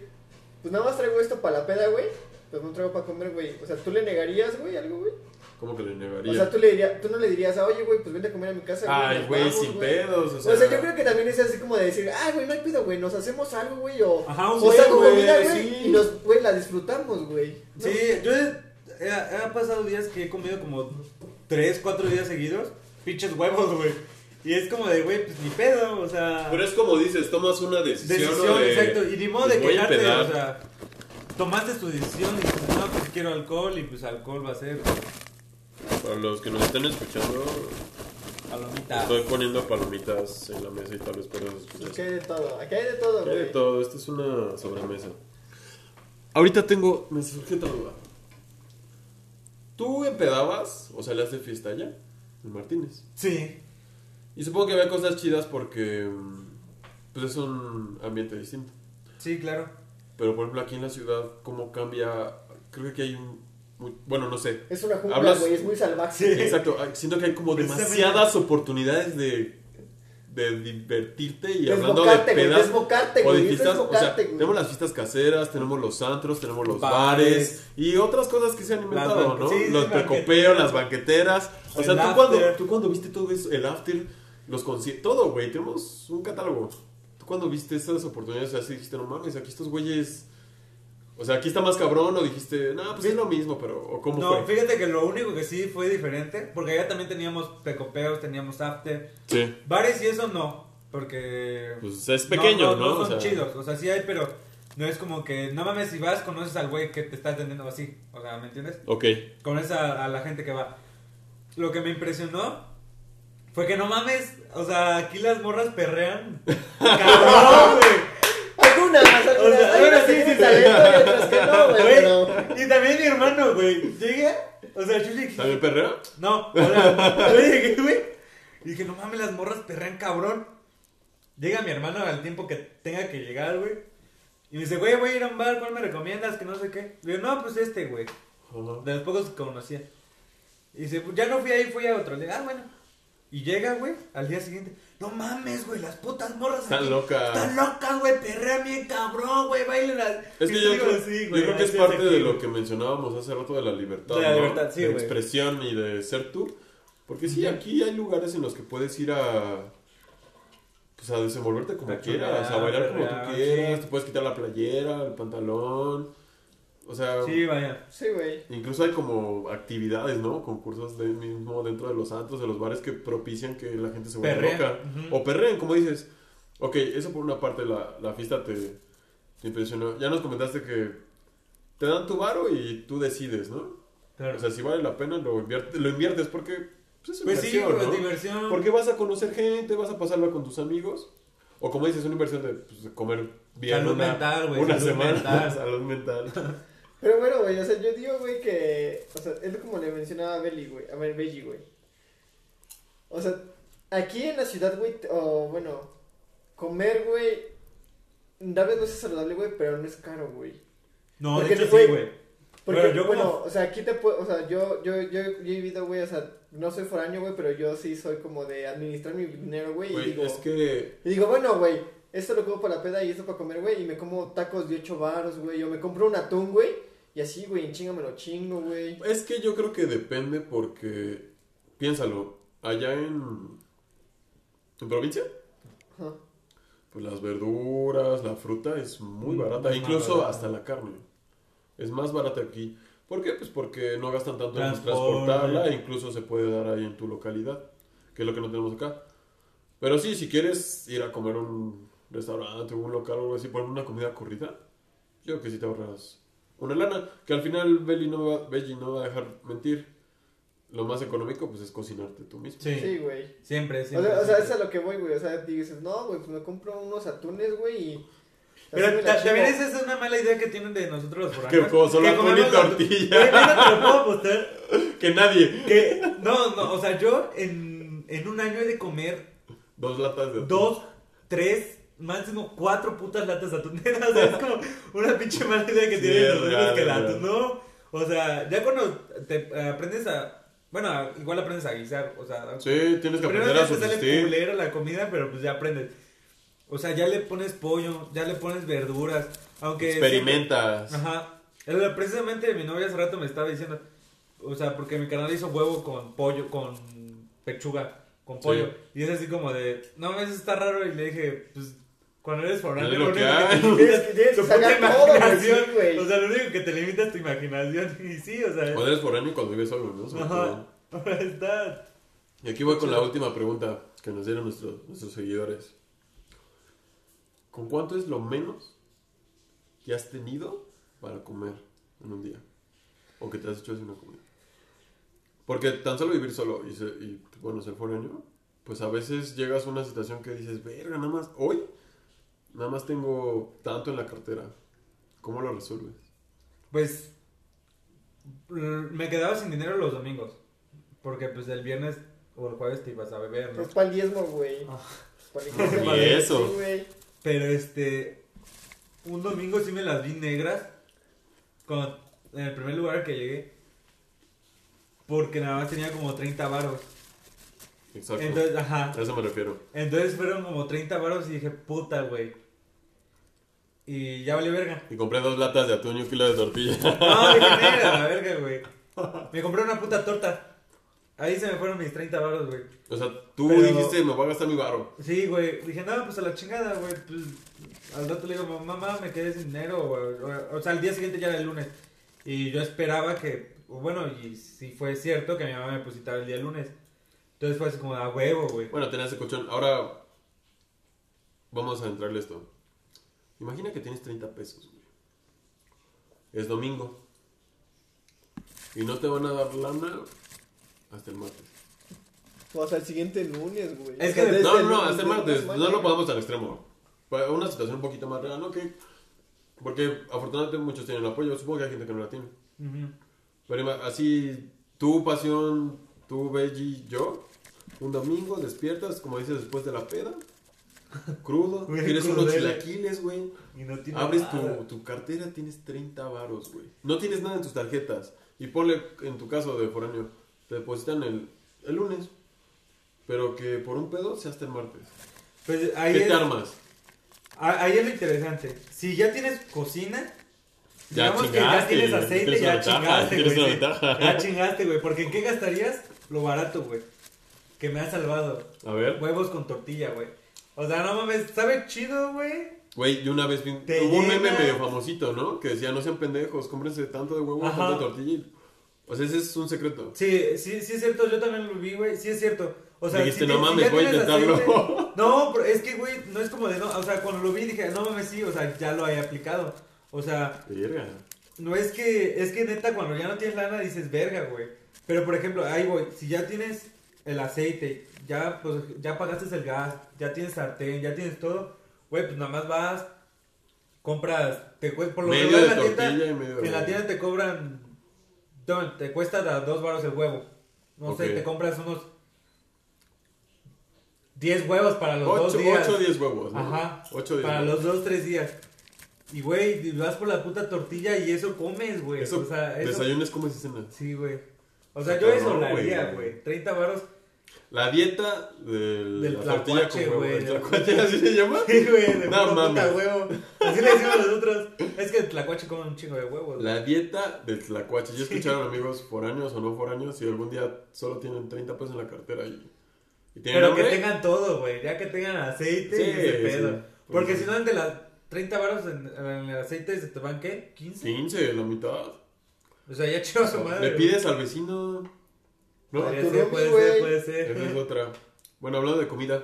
pues nada más traigo esto para la peda, güey, pues no traigo para comer, güey, o sea, ¿tú le negarías, güey, algo, güey? ¿Cómo que le O negaría? sea, tú, le dirías, tú no le dirías, oye, güey, pues vente a comer a mi casa. Ay, güey, sin güey". pedos, o O sea. sea, yo creo que también es así como de decir, ah, güey, no hay pedo, güey, nos hacemos algo, güey, o, Ajá, un o güey, comida, güey, sí. y nos, güey, la disfrutamos, güey. ¿no? Sí, yo he, he- he pasado días que he comido como 3, 4 días seguidos. Pinches huevos, güey. Y es como de, güey, pues ni pedo, o sea. Pero es como dices, tomas una decisión. decisión, exacto. Y ni modo pues, de empedar. o sea. Tomaste tu decisión y dices, no, pues quiero alcohol y pues alcohol va a ser Para los que nos estén escuchando, palomita. estoy poniendo palomitas en la mesa y tal vez por eso Aquí hay de todo, aquí hay de todo, Hay de güey. todo, esto es una sobremesa. Ahorita tengo, me surgió otra duda. ¿Tú empedabas o salías de fiesta allá? En Martínez. Sí. Y supongo que había cosas chidas porque pues es un ambiente distinto. Sí, claro. Pero por ejemplo aquí en la ciudad, ¿cómo cambia? Creo que aquí hay un... muy- bueno, no sé. Es una jungla, Hablas- güey, es muy salvaje. Sí. Exacto, siento que hay como demasiadas oportunidades de, de divertirte y hablando de Desbocarte, güey, pedas desbocarte, o de güey, es fiestas, o sea, güey. tenemos las fiestas caseras, tenemos los antros, tenemos los bares, Bares. y otras cosas que se han inventado, ¿no? sí, los precopeos, las banqueteras, o sea, ¿tú cuando, tú cuando viste todo eso, el after, los conciertos, todo, güey, tenemos un catálogo. ¿Tú cuando viste esas oportunidades, o sea, sí dijiste, no mames, aquí estos güeyes... O sea, aquí está más cabrón, o dijiste, no, pues es lo mismo, pero, o cómo No, fue. fíjate que lo único que sí fue diferente, porque allá también teníamos precopeos, teníamos after. Sí. Bares y eso no, porque... Pues es pequeño, ¿no? No, O son sea, chidos, o sea, sí hay, pero no es como que, no mames, si vas, conoces al güey que te está atendiendo así, o sea, ¿me entiendes? Ok. Conoces a, a la gente que va. Lo que me impresionó fue que no mames, o sea, aquí las morras perrean. <laughs> Cabrón, güey. Algunas, algunas, O sea, sí, sí, talento y otras que no, güey, pero... Y también mi hermano, güey. Llegué, o sea, yo llegué. ¿También perrea? No, o sea, yo llegué, güey. Y dije, no mames, las morras perrean cabrón. Llega mi hermano al tiempo que tenga que llegar, güey. Y me dice, güey, voy a ir a un bar, ¿cuál me recomiendas? Que no sé qué. Le digo, no, pues este, güey. De los pocos que conocía. Y dice, pues ya no fui ahí, fui a otro. Le digo, ah, bueno. Y llega, güey, al día siguiente. No mames, güey, las putas morras. Están locas. Están locas, güey, perrean bien cabrón, güey, bailen las. Es que yo, digo, creo, sí, yo güey, creo que es parte de lo que mencionábamos hace rato de la libertad, De la ¿no? libertad, sí, de güey. expresión y de ser tú. Porque sí, aquí hay lugares en los que puedes ir a... Pues a desenvolverte como quieras, a bailar como tú quieras, sí. te puedes quitar la playera, el pantalón. O sea, Sí, vaya. Sí, güey. incluso hay como actividades, ¿no? Concursos de mismo dentro de los antros, de los bares que propician que la gente se vuelva loca. ujú. O perreen, como dices. Ok, eso por una parte, la, la fiesta te, te impresionó. Ya nos comentaste que te dan tu varo y tú decides, ¿no? Claro. O sea, si vale la pena, lo inviertes, lo inviertes porque pues, es pues sí, inversión, güey, ¿no? diversión. Porque vas a conocer gente, vas a pasarla con tus amigos. O como dices, una inversión de, pues, comer bien Salud una, mental, güey, una salud semana. mental. <laughs> salud mental. <laughs> Pero bueno, güey, o sea, yo digo, güey, que. O sea, es como le mencionaba a Belly, güey. A ver, Belly, güey. O sea, aquí en la ciudad, güey, o bueno, comer, güey. Tal vez no es saludable, güey, pero no es caro, güey. No, Porque, de hecho güey, sí, güey. Porque, Bueno, yo bueno, como- o sea, aquí te puedo, o sea, yo, yo, yo, yo he vivido, güey, o sea, no soy foráneo, güey, pero yo sí soy como de administrar mi dinero, güey, y digo, es que y digo, bueno, güey, esto lo como para la peda y esto para comer, güey, y me como tacos de 8 baros, güey, o me compro un atún, güey, y así, güey, en chinga me lo chingo, güey. Es que yo creo que depende porque, piénsalo, allá en, en provincia, Ajá. pues las verduras, la fruta es muy Mm, barata, muy incluso barata. hasta la carne. Es más barata aquí. ¿Por qué? Pues porque no gastan tanto en transportarla, e incluso se puede dar ahí en tu localidad, que es lo que no tenemos acá. Pero sí, si quieres ir a comer a un restaurante un local o algo así, por ejemplo, una comida corrida, yo creo que sí te ahorras una lana, que al final Belly no, va, Belly no va a dejar mentir. Lo más económico, pues, es cocinarte tú mismo. Sí, Sí, güey. siempre, O siempre. sea, o sea, siempre. es a lo que voy, güey, o sea, dices, no, güey, pues me compro unos atunes, güey, y... Pero también esa es una mala idea que tienen de nosotros los Que foráneos. como solo atún y tortilla. Güey, neta, te lo puedo apostar <laughs> Que nadie. que... No, no, o sea, yo en, en un año he de comer Dos latas de atún. dos, tres, máximo cuatro putas latas de atún. <laughs> O sea, es como una pinche mala idea que Sí, tienen real, que el atún, ¿no? O sea, ya cuando te eh, aprendes a... Bueno, igual aprendes a guisar, o sea... Sí, tienes que aprender a ya te sale subsistir. culera la comida, pero pues ya aprendes. O sea, ya le pones pollo, ya le pones verduras, aunque... Experimentas. Ajá. El- Precisamente mi novia hace rato me estaba diciendo, o sea, porque mi canal hizo huevo con pollo, con pechuga, con pollo. Sí. Y es así como de, no, eso está raro. Y le dije, pues, cuando eres foráneo, lo único que hay. te <laughs> imaginación. O sea, lo único que te limita es tu imaginación. <laughs> Y sí, o sea, O eres foráneo cuando vives solo, ¿no? Sobre ajá, <laughs> está... Y aquí voy con la última pregunta que nos dieron nuestros, nuestros seguidores. ¿Con cuánto es lo menos que has tenido para comer en un día? O que te has hecho así una comida. Porque tan solo vivir solo y, se- y, bueno, ser foráneo, pues a veces llegas a una situación que dices, verga, nada más, hoy, nada más tengo tanto en la cartera. ¿Cómo lo resuelves? Pues me quedaba sin dinero los domingos. Porque pues el viernes o el jueves te ibas a beber, ¿no? Es para el diezmo, güey. Ah. Y güey. <laughs> eso. Sí, güey. Pero este. Un domingo sí me las vi negras. Cuando, en el primer lugar que llegué. Porque nada más tenía como 30 varos. Exacto. Entonces, ajá. a eso me refiero. Entonces fueron como 30 varos y dije, puta, güey. Y ya valió verga. Y compré dos latas de atún y un kilo de tortilla. No, <laughs> dije, negra, la verga, güey. Me compré una puta torta. Ahí se me fueron mis 30 varos, güey. O sea, tú Pero- dijiste, me voy a gastar mi varo. Sí, güey. Dije, no, pues a la chingada, güey. Pues al rato le digo, mamá, me quedé sin dinero. güey. O, o sea, al día siguiente ya era el lunes. Y yo esperaba que, o bueno, y si fue cierto que mi mamá me depositaba el día lunes. Entonces fue así como a huevo, güey. Bueno, tenías ese colchón. Ahora vamos a entrarle esto. Imagina que tienes 30 pesos, güey. Es domingo. Y no te van a dar lana hasta el martes. O hasta el siguiente lunes, güey. Es que- desde No, no, no, hasta el martes. No lo güey. podamos al extremo. Para una situación un poquito más real, ¿ok? Porque afortunadamente muchos tienen el apoyo. Supongo que hay gente que no la tiene. Ujú. Pero ima- así, tu pasión, tu Veggie, yo, un domingo despiertas, como dices, después de la peda, <laughs> crudo, Güey, tienes unos chilaquiles, güey, Y no tiene abres tu, nada. tu cartera, tienes 30 varos, güey. No tienes nada en tus tarjetas. Y ponle, en tu caso de foráneo, te depositan el, el lunes, pero que por un pedo sea hasta el martes. Pues ahí ¿Qué es, te armas? a- ahí es lo interesante. Si ya tienes cocina, Ya digamos que chingaste, ya tienes aceite, tienes una ya ventaja, chingaste, güey. Ya chingaste, güey. Porque ¿en qué gastarías lo barato, güey? Que me ha salvado. A ver. Huevos con tortilla, güey. O sea, no mames, sabe chido, güey. Güey, yo una vez vi Te hubo un meme llena. medio famosito, ¿no? Que decía, no sean pendejos, cómprense tanto de huevo, Ajá. tanto de tortilla. O sea, ese es un secreto. Sí, sí, sí es cierto, yo también lo vi, güey. Sí es cierto. O sea, Dijiste, si no te- si mames, ya voy a intentarlo. aceite- <laughs> No, pero es que, güey, no es como de no. O sea, cuando lo vi dije, no mames, sí, o sea, ya lo he aplicado. O sea, Verga. no es que, es que neta, cuando ya no tienes lana dices, verga, güey. Pero por ejemplo, ahí voy, si ya tienes el aceite, ya, pues, ya pagaste el gas, ya tienes sartén, ya tienes todo, güey, pues nada más vas, compras, te cuesta, por lo Medio de en la tienda, y medio en la tienda te cobran, te cuesta dos baros el huevo. No sé, te compras unos 10 huevos para los dos 8 días. o 10 huevos, ¿no? Ajá. 8 o 10 Para huevos. los dos, tres días. Y, güey, vas por la puta tortilla y eso comes, güey. Eso, o sea, eso... desayunes, comes y cenas. Sí, güey. O sea, yo eso güey. haría, güey. 30 varos. La dieta del, Del la tortilla con huevo. güey, ¿El tlacuache así se llama? Sí, güey, de No mames. huevo. Así le decimos nosotros. Es que el tlacuache come un chingo de huevos. La dieta del tlacuache. ¿Ya escucharon amigos foráneos o no foráneos? Si algún día solo tienen 30 pesos en la cartera y, y tienen Pero que hambre, tengan todo, güey. Ya que tengan aceite Sí, y ese sí. pedo. Porque Pues si sí. no, de las 30 varos en, en el aceite se te van, ¿qué? ¿15? 15, la mitad. O sea, ya chido su madre. Le güey. pides al vecino. ¿No? Tu ser, puede ser, puede ser. Esa es otra. Bueno, hablando de comida.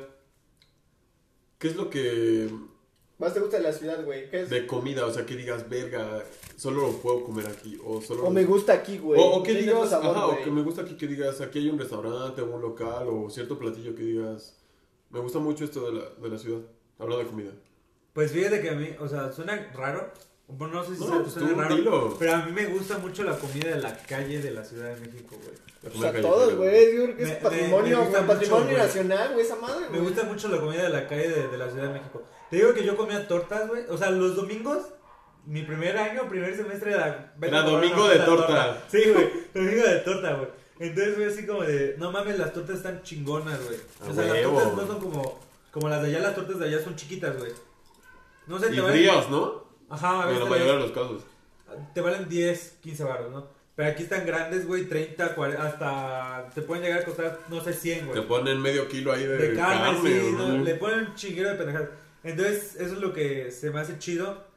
¿Qué es lo que... Más te gusta de la ciudad, güey. ¿Qué es? De comida, o sea, que digas, verga, solo lo puedo comer aquí. O solo... O me gusta aquí, güey. O, o que digas, sabor, ajá, o que me gusta aquí que digas, aquí hay un restaurante o un local o cierto platillo que digas, me gusta mucho esto de la, de la ciudad, hablando de comida. Pues fíjate que a mí, o sea, suena raro. Bueno, no sé si No, suena, pues suena tú raro. dilo. Pero a mí me gusta mucho la comida de la calle de la Ciudad de México, güey. La O sea, todos, güey. Yo creo que Me- es me- patrimonio, me patrimonio nacional, güey, esa madre, Me güey. gusta mucho la comida de la calle de, de la Ciudad de México. Te digo que yo comía tortas, güey. O sea, los domingos, mi primer año, primer semestre era... Era a domingo de torta. Sí, güey, domingo de torta, güey. Entonces, güey, así como de, no mames, las tortas están chingonas, güey. A O sea, las tortas no son como, como las de allá, las tortas de allá son chiquitas, güey. No sé, Y te fríos, ¿no? Ajá, a En veces la te mayoría de los casos. te valen 10, 15 baros, ¿no? Pero aquí están grandes, güey, 30, 40, hasta te pueden llegar a costar, no sé, 100, Te güey. ponen medio kilo ahí de, De carne, carne. sí, ¿no? le ponen un chinguero de pendejadas. Entonces, eso es lo que se me hace chido.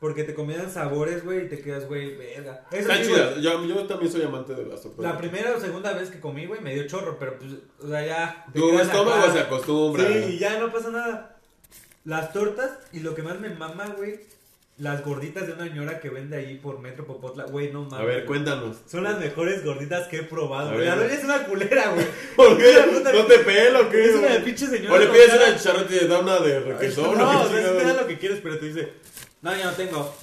Porque te combinan sabores, güey, y te quedas, güey, verga. Eso Está sí, chida. Yo, yo también soy amante de las tortas. La primera o segunda vez que comí, güey, me dio chorro, pero pues, o sea, ya. te Tu estómago se acostumbra. Sí, y ya no pasa nada. Las tortas y lo que más me mama, güey, las gorditas de una señora que vende ahí por Metro Popotla, güey, no mames. A ver, cuéntanos. Son las mejores gorditas que he probado. Güey. La doña es una culera, güey. <laughs> ¿Por qué? ¿No te pela o qué? Es una de pinche señora. O le pides una chicharrón y te da una de requesón. No, ¿o sea, te da lo que quieres, pero te dice, no, yo no tengo.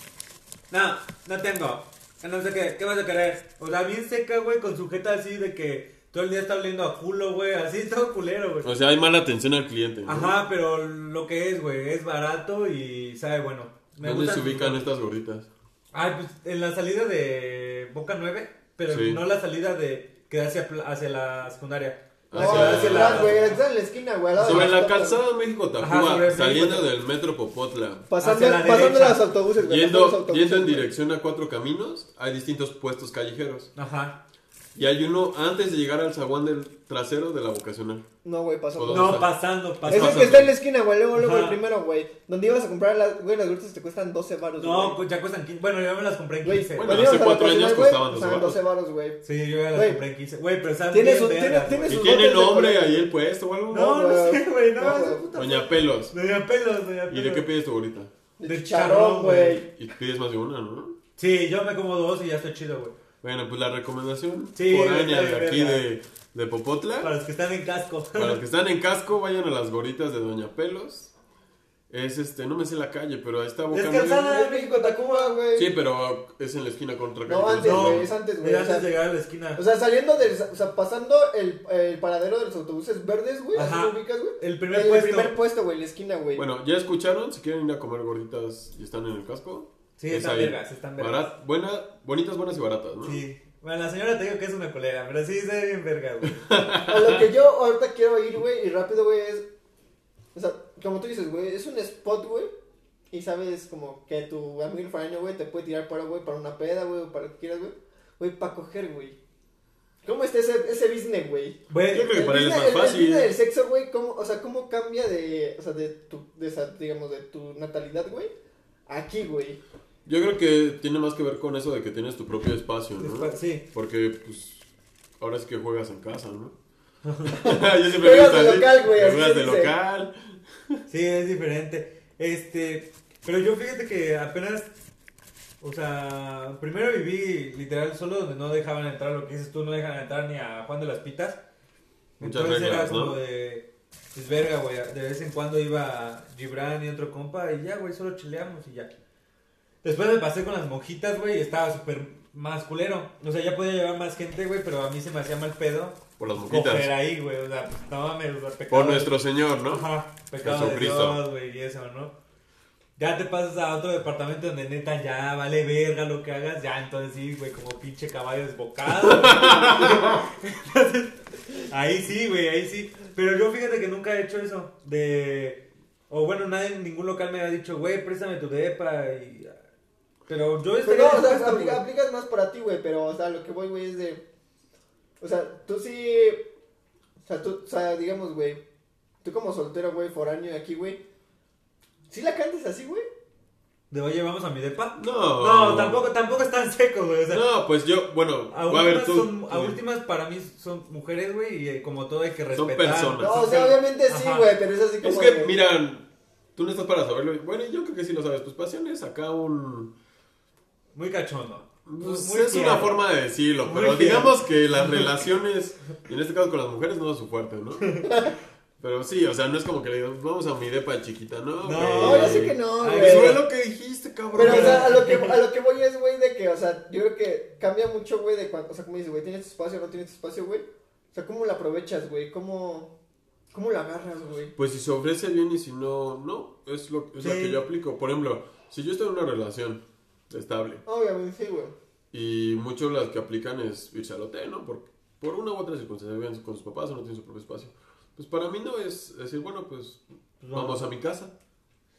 No, no tengo. No sé qué, ¿qué vas a querer? O sea, bien seca, güey, con sujeta así de que todo el día está oliendo a culo, güey, así <laughs> todo culero, güey. O sea, hay mala atención al cliente. ¿no? Ajá, pero lo que es, güey, es barato y sabe bueno. Me ¿Dónde gustan se ubican estas gorditas? Ay, pues en la salida de Boca 9, pero Sí. no la salida de que da hacia, pla- hacia la secundaria. No, Hacia- hacia la, güey, está en la esquina, güey. al lado de Sobre la calzada México-Tacuba, Ajá, sobre saliendo México- del metro Popotla. Pasando, Hacia la pasando derecha. los autobuses, güey. pasando los Yendo, autobuses, yendo en güey. dirección a Cuatro Caminos, hay distintos puestos callejeros. Ajá. Y hay uno antes de llegar al zaguán del trasero de la vocacional. No, güey, pasando. ¿O dónde No, está? pasando, Es pasando. el que está en la esquina, güey. Luego, luego Ajá. el primero, güey. Donde ibas a comprar las, güey, las gorditas te cuestan 12 baros, No, güey. pues ya cuestan 15. Bueno, yo me las compré en Güey, 15. Bueno, cuando hace ibas a la cuatro años vocacional, güey, costaban 12 estaban varos. 12 baros, güey. Sí, yo ya las Güey. compré en 15. Güey, pero están Tiene su- tiene- tiene ¿Y sus tiene nombre ahí el puesto o algo? No, no sé, güey, no, Doña Pelos. Doña Pelos, Doña Pelos. ¿Y de qué pides tu gorrita? De chicharrón, güey. Y pides más de una, ¿no? Sí, yo me como dos y ya estoy chido, güey. Bueno, pues la recomendación Sí, foránea de aquí de, de Popotla. Para los que están en casco. Para los <laughs> que están en casco, vayan a las gorritas de Doña Pelos. Es este, no me sé la calle, pero ahí está Boca Es calzada. Es México, Tacuba, güey. Sí, pero es en la esquina contra No, antes, No, es antes, güey. es O sea, antes de llegar a la esquina. O sea, saliendo del. O sea, pasando el, el paradero de los autobuses verdes, güey. Así lo ubicas, güey. El primer el puesto. primer puesto, güey, en la esquina, güey. Bueno, ¿ya escucharon? Si quieren ir a comer gorditas y están en el casco. Sí, es están ahí. vergas, están vergas. Barat- buena, bonitas, buenas y baratas, ¿no? Sí. Bueno, la señora te digo que es una colera, pero sí se ve bien verga, güey. <laughs> A lo que yo ahorita quiero ir, güey, y rápido, güey, es. O sea, como tú dices, güey, es un spot, güey. Y sabes, como que tu amigo el foraño, güey, te puede tirar para, güey, para una peda, güey, o para lo que quieras, güey. Güey, para coger, güey. ¿Cómo está ese, ese business, güey? Güey, Yo creo que El para él es business- más el- fácil. El business del sexo, güey, ¿cómo, o sea, ¿cómo cambia de, o sea, de tu, de esa, digamos, de tu natalidad, güey? Aquí, güey. Yo creo que tiene más que ver con eso de que tienes tu propio espacio, ¿no? sí. Porque, pues, ahora es que juegas en casa, ¿no? <laughs> <laughs> Yo siempre Juegas de local, güey, Juegas de local. Sí, es diferente. Este, pero yo fíjate que apenas, o sea, primero viví literal solo donde no dejaban entrar, lo que dices tú, no dejan entrar ni a Juan de las Pitas. Muchas Entonces era reglas, como ¿no? de, pues verga, güey, de vez en cuando iba Gibran y otro compa y ya, güey, solo chileamos y ya. Después me pasé con las monjitas, güey, y estaba súper más culero. O sea, ya podía llevar más gente, güey, pero a mí se me hacía mal pedo Por las coger mojitas. ahí, güey, o sea, pues, no mames, o sea, pecado Por de- nuestro Señor, ¿no? Ajá, pecado de. Dios, güey, y eso, ¿no? Ya te pasas a otro departamento donde neta ya vale verga lo que hagas, ya entonces sí, güey, como pinche caballo desbocado. <laughs> Entonces, ahí sí, güey, ahí sí. Pero yo fíjate que nunca he hecho eso de... O bueno, nadie en ningún local me ha dicho, güey, préstame tu depa y... Pero yo Pero estaría no, o sea, aplica- aplicas más para ti, güey, pero, o sea, lo que voy, güey, es de... O sea, tú sí... O sea, tú, o sea, digamos, güey, tú como soltero, güey, foráneo aquí, güey, ¿sí la cantas así, güey? ¿De oye, vamos a mi depa? No. No, tampoco, tampoco es tan seco, güey, o sea... No, pues yo, bueno, A a últimas, ver tú. son- a sí. últimas para mí son mujeres, güey, y eh, como todo hay que Son respetar. personas. No, o sea, obviamente sí, güey, pero es así como... Es que, de- mira, tú no estás para saberlo. Bueno, yo creo que sí lo sabes. Tus pasiones acá un... Muy cachondo. Pues Muy es una forma de decirlo, Muy pero digamos que las <laughs> relaciones, y en este caso con las mujeres, no es su fuerte, ¿no? <laughs> Pero sí, o sea, no es como que le digas, vamos a mi depa chiquita, ¿no? No. No, ya sé que no, güey. Eso es lo que dijiste, cabrón. Pero, o sea, a lo que, a lo que voy es, güey, de que, o sea, yo creo que cambia mucho, güey, de cuando, o sea, como dices, güey, ¿tienes tu espacio o no tienes tu espacio, güey? O sea, ¿cómo la aprovechas, güey? ¿Cómo, cómo la agarras, güey? Pues si se ofrece bien y si no, no. Es lo, es lo que yo aplico. Por ejemplo, si yo estoy en una relación estable Obviamente, sí, güey. y muchos las que aplican es irse al hotel, ¿no? Por, por una u otra circunstancia, viven con sus papás o no tienen su propio espacio. Pues para mí no es decir, bueno, pues vamos a mi casa.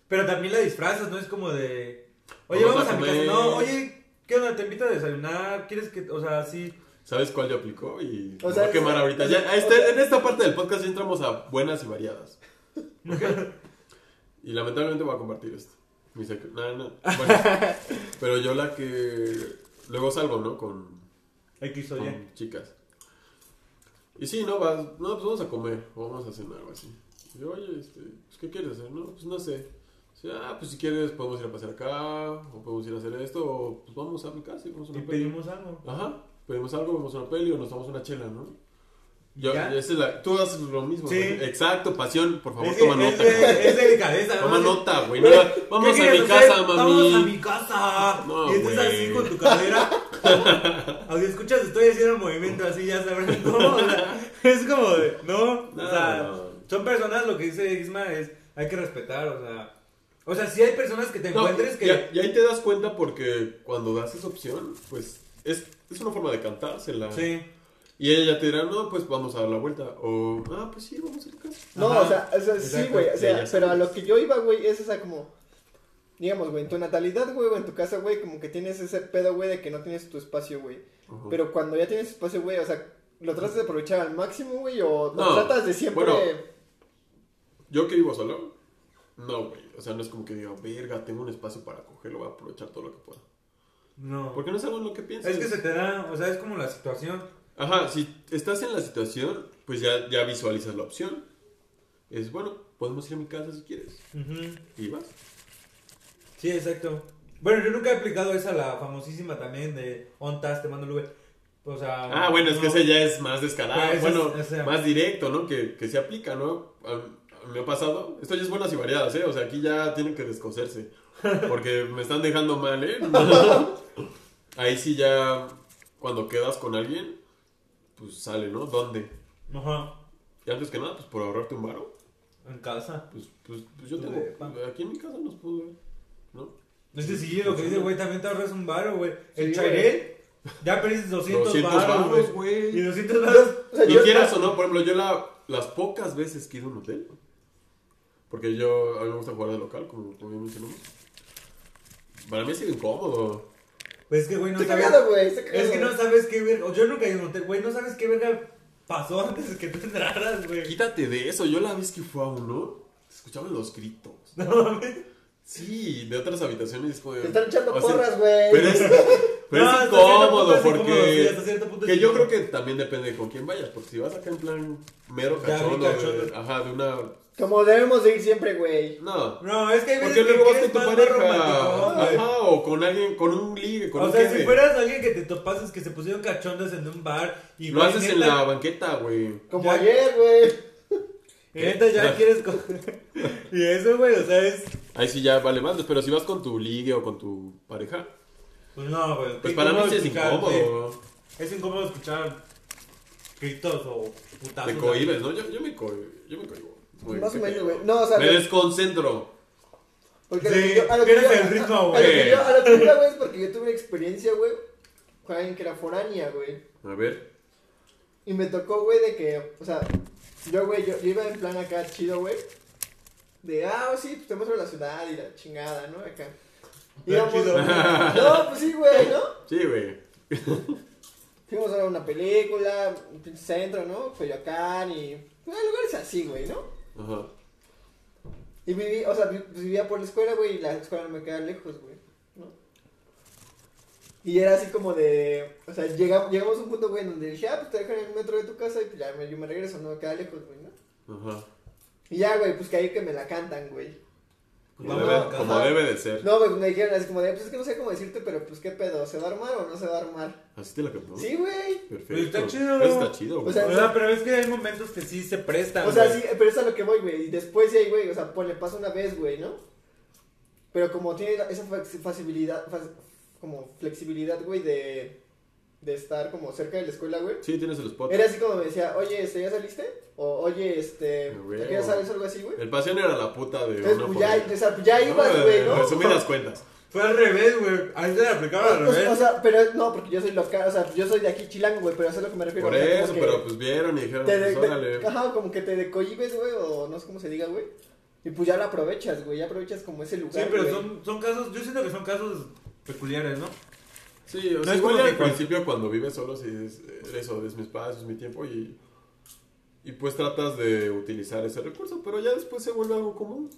Pero también la disfrazas, ¿no? Es como de. Oye, Vamos vamos, a a, mi casa. No, oye, ¿Qué onda? ¿Te invito a desayunar? ¿Quieres que, o sea, sí? ¿Sabes cuál ya aplicó? Y O sea, voy a quemar es- ahorita. Ya, este- o sea- en esta parte del podcast ya entramos a buenas y variadas. <laughs> ¿Ok? y lamentablemente voy a compartir esto. Mi secre- no, no. Bueno, <laughs> pero yo la que luego salgo, ¿no? Con, X o con Y. chicas. Y sí, no, vas, no, pues vamos a comer o vamos a cenar o así. Y yo, oye, este, pues, ¿qué quieres hacer? No, pues no sé. Sí, ah, pues si quieres podemos ir a pasear acá, o podemos ir a hacer esto, o pues vamos a mi casa y vamos a Y una peli. pedimos algo. Ajá, pedimos algo, vemos una peli o nos tomamos una chela, ¿no? Yo, esa es la, tú haces lo mismo. Sí. güey. Exacto, pasión, por favor, Es, toma es, nota. de- es delicadeza, Toma ¿no? nota, güey. no vamos ¿Qué a mi quieres casa, hacer? mami. Vamos a mi casa. No, y estás güey. así con tu cadera. <laughs> sea, escuchas, estoy haciendo un movimiento así, ya sabrás cómo. O sea, es como de, no, No, o sea, son personas, lo que dice Isma es, hay que respetar, o sea. O sea, si hay personas que te encuentres que. y, y ahí te das cuenta porque cuando das esa opción, pues es, es una forma de cantársela. Sí. Y ella ya te dirá, no, pues vamos a dar la vuelta. O, ah, pues sí, vamos a la casa. No, Ajá. o sea, o sea sí, güey. O sea, pero a lo que yo iba, güey, es, o sea, como. Digamos, güey, en tu natalidad, güey, o en tu casa, güey, como que tienes ese pedo, güey, de que no tienes tu espacio, güey. Pero cuando ya tienes espacio, güey, o sea, ¿lo tratas de aprovechar al máximo, güey? ¿O lo No, tratas de siempre? bueno. Yo que vivo solo, no, güey. O sea, no es como que diga, verga, tengo un espacio para cogerlo, voy a aprovechar todo lo que pueda. No. Porque no es algo en lo que piensas. Es que se te da, o sea, es como la situación. Ajá, si estás en la situación, pues ya, ya visualizas la opción. Es bueno, podemos ir a mi casa si quieres. Ujú. Y vas. Sí, exacto. Bueno, yo nunca he aplicado esa, la famosísima también de OnTas, te mando el Uber. O sea. Ah, bueno, es que no. ese ya es más descarado. Ese bueno, es- ese- más directo, ¿no? Que, que se aplica, ¿no? A, a me ha pasado. Esto ya es buenas y variadas, ¿eh? O sea, aquí ya tienen que descoserse. Porque <laughs> me están dejando mal, ¿eh? <laughs> Ahí sí ya, cuando quedas con alguien, pues sale, ¿no? ¿Dónde? Ajá. Y antes que nada, pues por ahorrarte un varo, En casa. pues, pues, pues yo tengo, pan. aquí en mi casa nos puedo ver, ¿no? Es que sí, lo que dice, güey, también te ahorras un varo, güey. El Sí, Chairel, ya perdiste 200, 200 varos, varos, güey. Y 200 varos. O sea, Y quieras o no, por ejemplo, yo la, las pocas veces que he ido a un hotel, porque yo, a mí me gusta jugar de local, como, como ya mencionamos, para mí ha sido incómodo. Pues es que, güey, no sabes. cagado, cagado. Es que no sabes qué verga. Yo nunca he ido a un hotel, güey, no sabes qué verga pasó antes de que tú entraras, güey. Quítate de eso, yo la vez que fue a uno, se escuchaban los gritos. <laughs> No mames. Sí, de otras habitaciones. Te están echando o sea, porras, güey. Pero es, pero <laughs> No, es incómodo es incómodo, sí, porque. hasta cierto punto es que yo creo que también depende de con quién vayas. Porque si vas acá en plan mero cachondo, de- cachondo. ajá, de una. Como debemos de ir siempre, güey. No. No, es que hay veces Porque que luego vas con tu pareja. Ajá, o con alguien, con un ligue, con O un sea, jefe. si fueras alguien que te topases que se pusieron cachondas en un bar y Lo güey, haces en neta- la banqueta, güey. Como Ya- ayer, güey. <laughs> y neta ya <laughs> quieres coger. <laughs> y eso, güey, o sea, es. Ahí sí ya vale más. Pero si vas con tu ligue o con tu pareja, Pues no, güey. pues qué para mí sí es escuchar, incómodo. sí. Es incómodo escuchar gritos o putazos. Te cohibes, ¿no? Yo, yo me cohibo. Yo me cohibo. Güey, Más o menos, güey. No, o sea, Me güey, desconcentro. porque a Sí, lo que yo- a lo que pierdes yo- el ritmo, a- a güey. lo que yo- A lo que yo iba, güey, es porque yo tuve una experiencia, güey, con alguien que era foránea, güey. A ver. Y me tocó, güey, de que, o sea, yo, güey, yo, yo iba en plan acá chido, güey. De, ah, sí, pues te muestro la ciudad y la chingada, ¿no? Acá. Bien chido. no, pues sí, güey, ¿no? Sí, güey. Fuimos a ver una película, un centro, ¿no? Coyoacán y... Bueno, lugares así, güey, ¿no? Ajá. Y viví, o sea, vi- vivía por la escuela, güey, y la escuela no me queda lejos, güey, ¿no? Y era así como de, o sea, llegamos, llegamos a un punto, güey, donde dije, ah, pues te dejan en el metro de tu casa y pues ya yo me regreso, no me queda lejos, güey, ¿no? Ajá. Y ya, güey, pues que ahí que me la cantan, güey. Como, debe, ajá. como debe de ser. No, güey, me dijeron así como de, pues es que no sé cómo decirte, pero pues qué pedo, ¿se va a armar o no se va a armar? Así te la cantó. Sí, güey. Perfecto. Pues está chido. Eso está chido, güey. O sea, O sea, pero es que hay momentos que sí se prestan. O sea, güey. sí, pero es a lo que voy, güey. Y después sí hay, güey, o sea, pues le pasa una vez, güey, ¿no? Pero como tiene esa facilidad, fac- como flexibilidad, güey, de, de estar como cerca de la escuela, güey. Sí, tienes el spot. Era así como me decía, oye, este, ¿ya saliste? O, oye, este, ¿ya salir o algo así, güey? El pasión era la puta de Entonces, una pues ya, o sea, pues ya ibas, güey, ¿no? Resumidas cuentas. Fue al revés, güey. Ahí se le aplicaba al o- revés. o sea, pero no, porque yo soy local, o sea, yo soy de aquí chilango, güey, pero eso es a lo que me refiero. Por o sea, como eso, pero pues vieron y dijeron, te de- pues de- órale. ajá, como que te decohibes, güey, o no sé cómo se diga, güey. Y pues ya lo aprovechas, güey, ya aprovechas como ese lugar, sí, pero son, son casos, yo siento que son casos peculiares, ¿no? Sí, o No sea, es igual como al principio cuando vives solo, sí, es, eso, es mi espacio, es mi tiempo y, y pues tratas de utilizar ese recurso, pero ya después se vuelve algo común.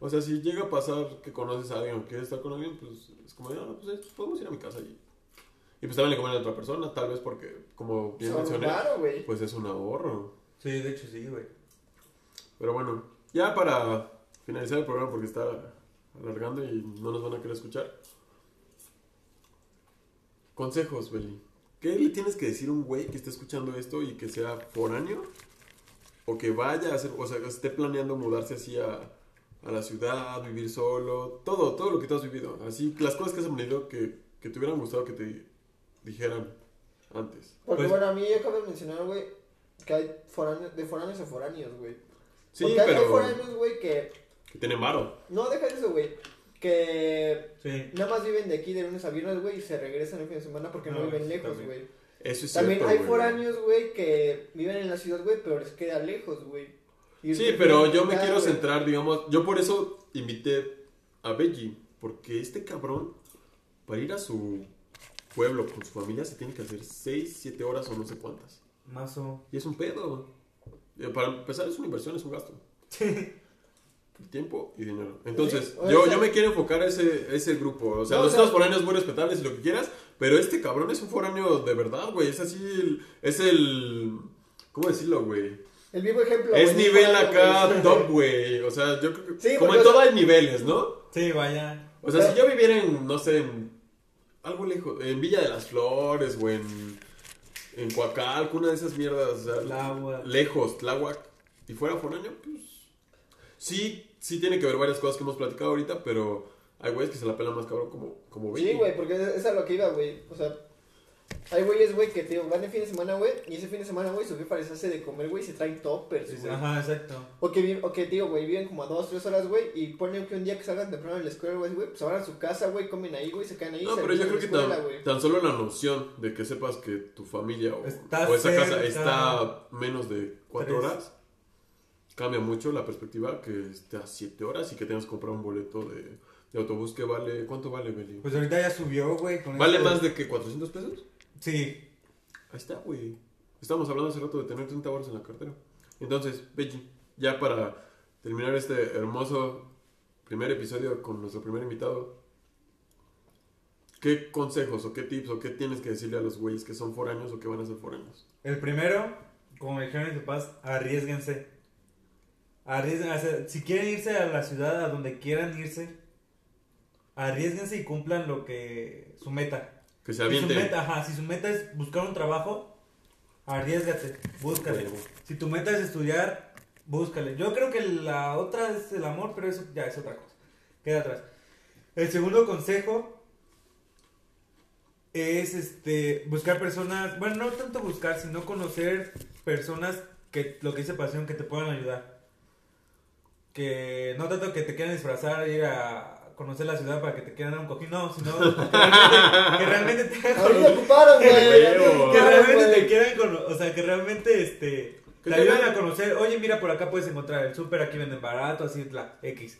O sea, si llega a pasar que conoces a alguien o quieres estar con alguien, pues es como, ah, pues eh, podemos ir a mi casa y, y pues también le comen a otra persona, tal vez porque, como bien mencioné, pues es un ahorro. Sí, de hecho sí, güey. Pero bueno, ya para finalizar el programa porque está alargando y no nos van a querer escuchar. Consejos, Beli. ¿Qué le tienes que decir a un güey que esté escuchando esto y que sea foráneo? O que vaya a hacer, o sea, que esté planeando mudarse así a, a la ciudad, vivir solo, todo, todo lo que tú has vivido. Así, las cosas que has aprendido que, que te hubieran gustado que te dijeran antes. Porque Pues- bueno, a mí acabo de mencionar, güey, que hay foráneos, de foráneos a foráneos, güey. Sí, Porque hay- hay pero foráneos, güey, que... que tiene maro. No, deja de eso, güey. Que Sí. nada más viven de aquí de lunes a viernes, güey, y se regresan el fin de semana porque no, No, viven lejos, güey. Eso es También cierto, hay güey. foráneos, güey, que viven en la ciudad, güey, pero les queda lejos, güey. Sí, pero yo me quiero centrar, digamos, yo por eso invité a Benji, porque este cabrón, para ir a su pueblo con su familia, se tiene que hacer 6, 7 horas o no sé cuántas. Mazo. Y es un pedo. Eh, Para empezar, es una inversión, es un gasto. <laughs> Tiempo y dinero. Entonces, yo, sea- yo me quiero enfocar a ese, ese grupo. O sea, No, los o sea- foráneos muy respetables y lo que quieras, pero este cabrón es un foráneo de verdad, güey. Es así, el- es el... ¿Cómo decirlo, güey? El vivo ejemplo. Es güey, nivel foráneo, acá güey. top, güey. O sea, yo creo que. Sí, como en todo sea- hay niveles, ¿no? Sí, vaya. O sea, Pero- si yo viviera en, no sé, en. Algo lejos. En Villa de las Flores o en. En Coacalco, una de esas mierdas. O sea, Tláhuac. Lejos, Tláhuac. Y fuera foráneo, pues. Sí, sí tiene que ver varias cosas que hemos platicado ahorita, pero. Hay güeyes que se la pelan más cabrón como, como Sí, güey, porque es es a lo que iba, güey. O sea, hay güeyes, güey, que te digo, van de fin de semana, güey, y ese fin de semana, güey, su jefa les hace de comer, güey, y se traen toppers, güey. Ajá, exacto. O que, o que, digo, güey, viven como a dos, tres horas, güey, y ponen que un día que salgan temprano de la escuela, güey, güey, pues abran su casa, güey, comen ahí, güey, se quedan ahí. No, pero yo creo que a la tan, escuela, güey. tan solo la noción de que sepas que tu familia o, o esa casa está menos de cuatro Tres. horas, cambia mucho la perspectiva que esté a siete horas y que tengas que comprar un boleto de, de autobús que vale, ¿cuánto vale, Beli? Pues ahorita ya subió, güey. con ¿Vale este- más de que 400 pesos? Sí. Ahí está, güey. Estábamos hablando hace rato de tener 30 horas en la cartera. Entonces, Benji, ya para terminar este hermoso primer episodio con nuestro primer invitado, ¿qué consejos o qué tips o qué tienes que decirle a los güeyes que son foráneos o que van a ser foráneos? El primero, como me dijeron mis papás, arriesguense. Arriesguen, o sea, si quieren irse a la ciudad, a donde quieran irse, arriesguense y cumplan lo que su meta. Que se Si su meta, ajá, si su meta es buscar un trabajo, arriesgate, búscale. Si tu meta es estudiar, búscale. Yo creo que la otra es el amor, pero eso ya es otra cosa. Queda atrás. El segundo consejo es este buscar personas, bueno, no tanto buscar, sino conocer personas que lo que dice pasión que te puedan ayudar. Que no tanto que te quieran disfrazar, ir a conocer la ciudad para que te quieran dar un cojín, no, sino que realmente, que realmente te ocuparon, güey. Que realmente te quieran o sea, que realmente este Que te ayuden a conocer, oye, mira, por acá puedes encontrar el súper, aquí venden barato, así la X.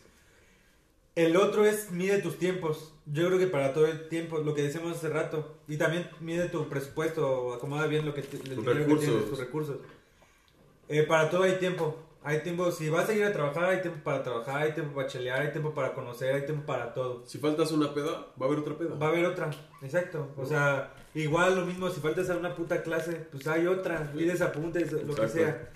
El otro es mide tus tiempos. Yo creo que para todo el tiempo, lo que decíamos hace rato, y también mide tu presupuesto, acomoda bien lo que te- el dinero que recursos. tienes, tus recursos. Eh, para todo hay tiempo. Hay tiempo, si vas a ir a trabajar, hay tiempo para trabajar, hay tiempo para chelear, hay tiempo para conocer, hay tiempo para todo. Si faltas una peda, va a haber otra peda. Va a haber otra, exacto. O sea, igual lo mismo, si faltas a una puta clase, pues hay otra, pides apuntes, lo que sea.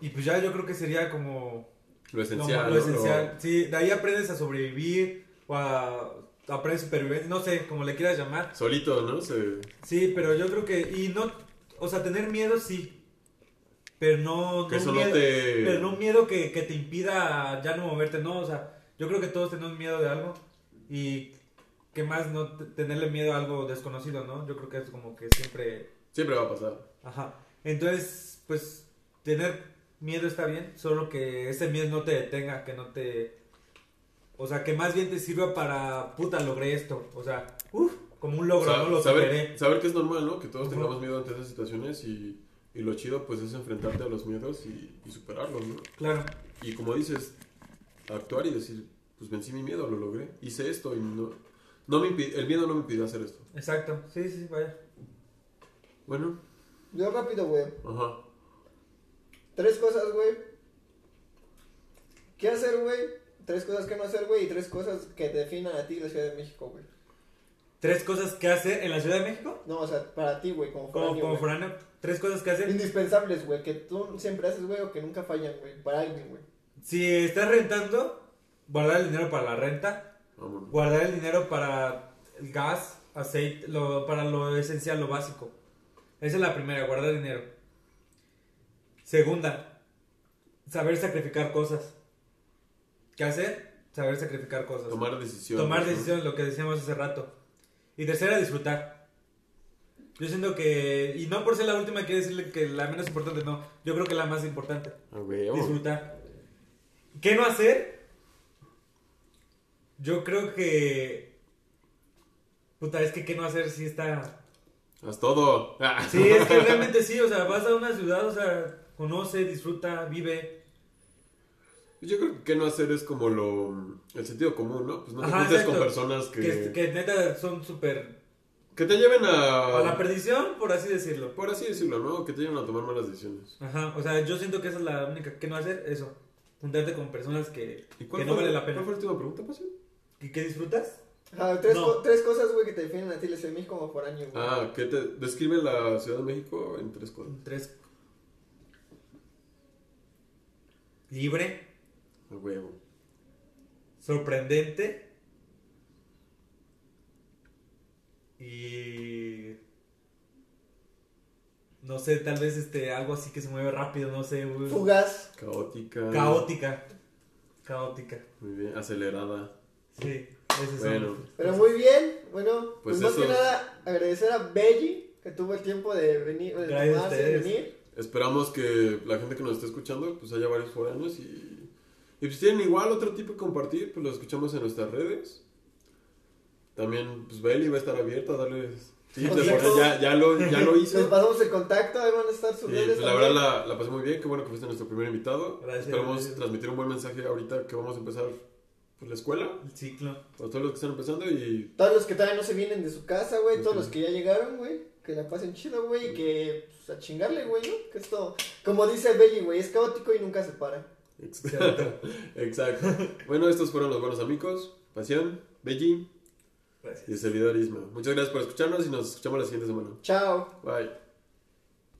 Y pues ya yo creo que sería como Lo esencial. lo esencial. Sí, de ahí aprendes a sobrevivir o a aprendes supervivencia, no sé, como le quieras llamar. Solito, ¿no? Se... Sí, pero yo creo que, y no, o sea, tener miedo sí, pero no, Que no eso un no miedo, te... pero no un miedo que, que te impida ya no moverte, no, o sea, yo creo que todos tenemos miedo de algo y que más no tenerle miedo a algo desconocido, ¿no? Yo creo que es como que siempre, Siempre va a pasar. ajá. Entonces, pues, tener miedo está bien, solo que ese miedo no te detenga, que no te, o sea, que más bien te sirva para, puta, logré esto, o sea, uff, como un logro, ¿no? Lo superé. saber, que es normal, ¿no? Que todos tengamos miedo ante esas situaciones y, y lo chido pues es enfrentarte a los miedos y, y superarlos, ¿no? Claro. Y como dices, actuar y decir, pues vencí mi miedo, lo logré. Hice esto y no, no me impi- el miedo no me impidió hacer esto. Exacto, sí, sí, vaya. Bueno, Yo rápido, güey. ajá. Tres cosas, güey. ¿Qué hacer, güey? Tres cosas que no hacer, güey. Y tres cosas que definan a ti la Ciudad de México, güey. Tres cosas que hacer en la Ciudad de México. No, o sea, para ti, güey, como Como, foráneo, como güey. foráneo. Tres cosas que hacer. Indispensables, güey, que tú siempre haces, güey, o que nunca fallan, güey. Para alguien, güey. Si estás rentando, guardar el dinero para la renta. Vámonos. Guardar el dinero para el gas, aceite, lo, para lo esencial, lo básico. Esa es la primera, guardar dinero. Segunda, saber sacrificar cosas. ¿Qué hacer? Saber sacrificar cosas. Tomar decisiones. Tomar ¿no? decisiones, lo que decíamos hace rato. Y tercera, disfrutar. Yo siento que, y no por ser la última, quiero decirle que la menos importante, no. Yo creo que la más importante. Güey, oh. Disfrutar. ¿Qué no hacer? Yo creo que. Puta, es que qué no hacer sí está. Haz todo. Ah. <laughs> Sí, es que realmente sí, o sea, vas a una ciudad, o sea, conoce, disfruta, vive. Yo creo que qué no hacer es como lo el sentido común, ¿no? Pues no te Ajá, juntes con personas que, Que, que neta son súper. Que te lleven a, A la perdición, por así decirlo. por así decirlo, ¿no? Que te lleven a tomar malas decisiones. Ajá, o sea, yo siento que esa es la única que no hacer, eso. Juntarte con personas que, ¿Y que cuál, no fue, vale la pena. ¿Cuál fue la última pregunta, Pasión? ¿Que, que disfrutas? Ajá, tres, No. co- tres cosas, güey, que te definen a ti de México como foráneo, güey. Ah, ¿qué te describe la Ciudad de México en tres cosas? Tres. Libre, A huevo. sorprendente y no sé, tal vez este algo así que se mueve rápido, no sé, güey. Fugaz. Caótica. caótica. Caótica. Muy bien, acelerada. Sí, ese Bueno. Pero muy bien, bueno, pues, Pues más eso- que nada agradecer a Belly que tuvo el tiempo de venir, de Gracias a tomarse, de ustedes. venir. Esperamos que la gente que nos esté escuchando, pues haya varios foráneos y, y pues tienen igual otro tipo de compartir, pues lo escuchamos en nuestras redes. También, pues Beli va a estar abierta a darles tips de Consejos. foráneo. ya, ya, lo, ya lo hizo. Les pasamos el contacto, ahí van a estar sus redes. pues, la verdad la, la pasé muy bien, qué bueno que fuiste nuestro primer invitado. Gracias, Esperamos gracias. transmitir un buen mensaje ahorita que vamos a empezar pues, la escuela, El ciclo. para todos los que están empezando y Todos los que todavía no se vienen de su casa, güey, todos los que ya llegaron, güey, que la pasen chido, güey, y que pues, a chingarle, güey, ¿no? Que esto, como dice Belly, güey, es caótico y nunca se para. Cierto. <laughs> Exacto. bueno, estos fueron los buenos amigos, Pasión, Belli Gracias. y el servidor Isma. Muchas gracias por escucharnos y nos escuchamos la siguiente semana. Chao. Bye.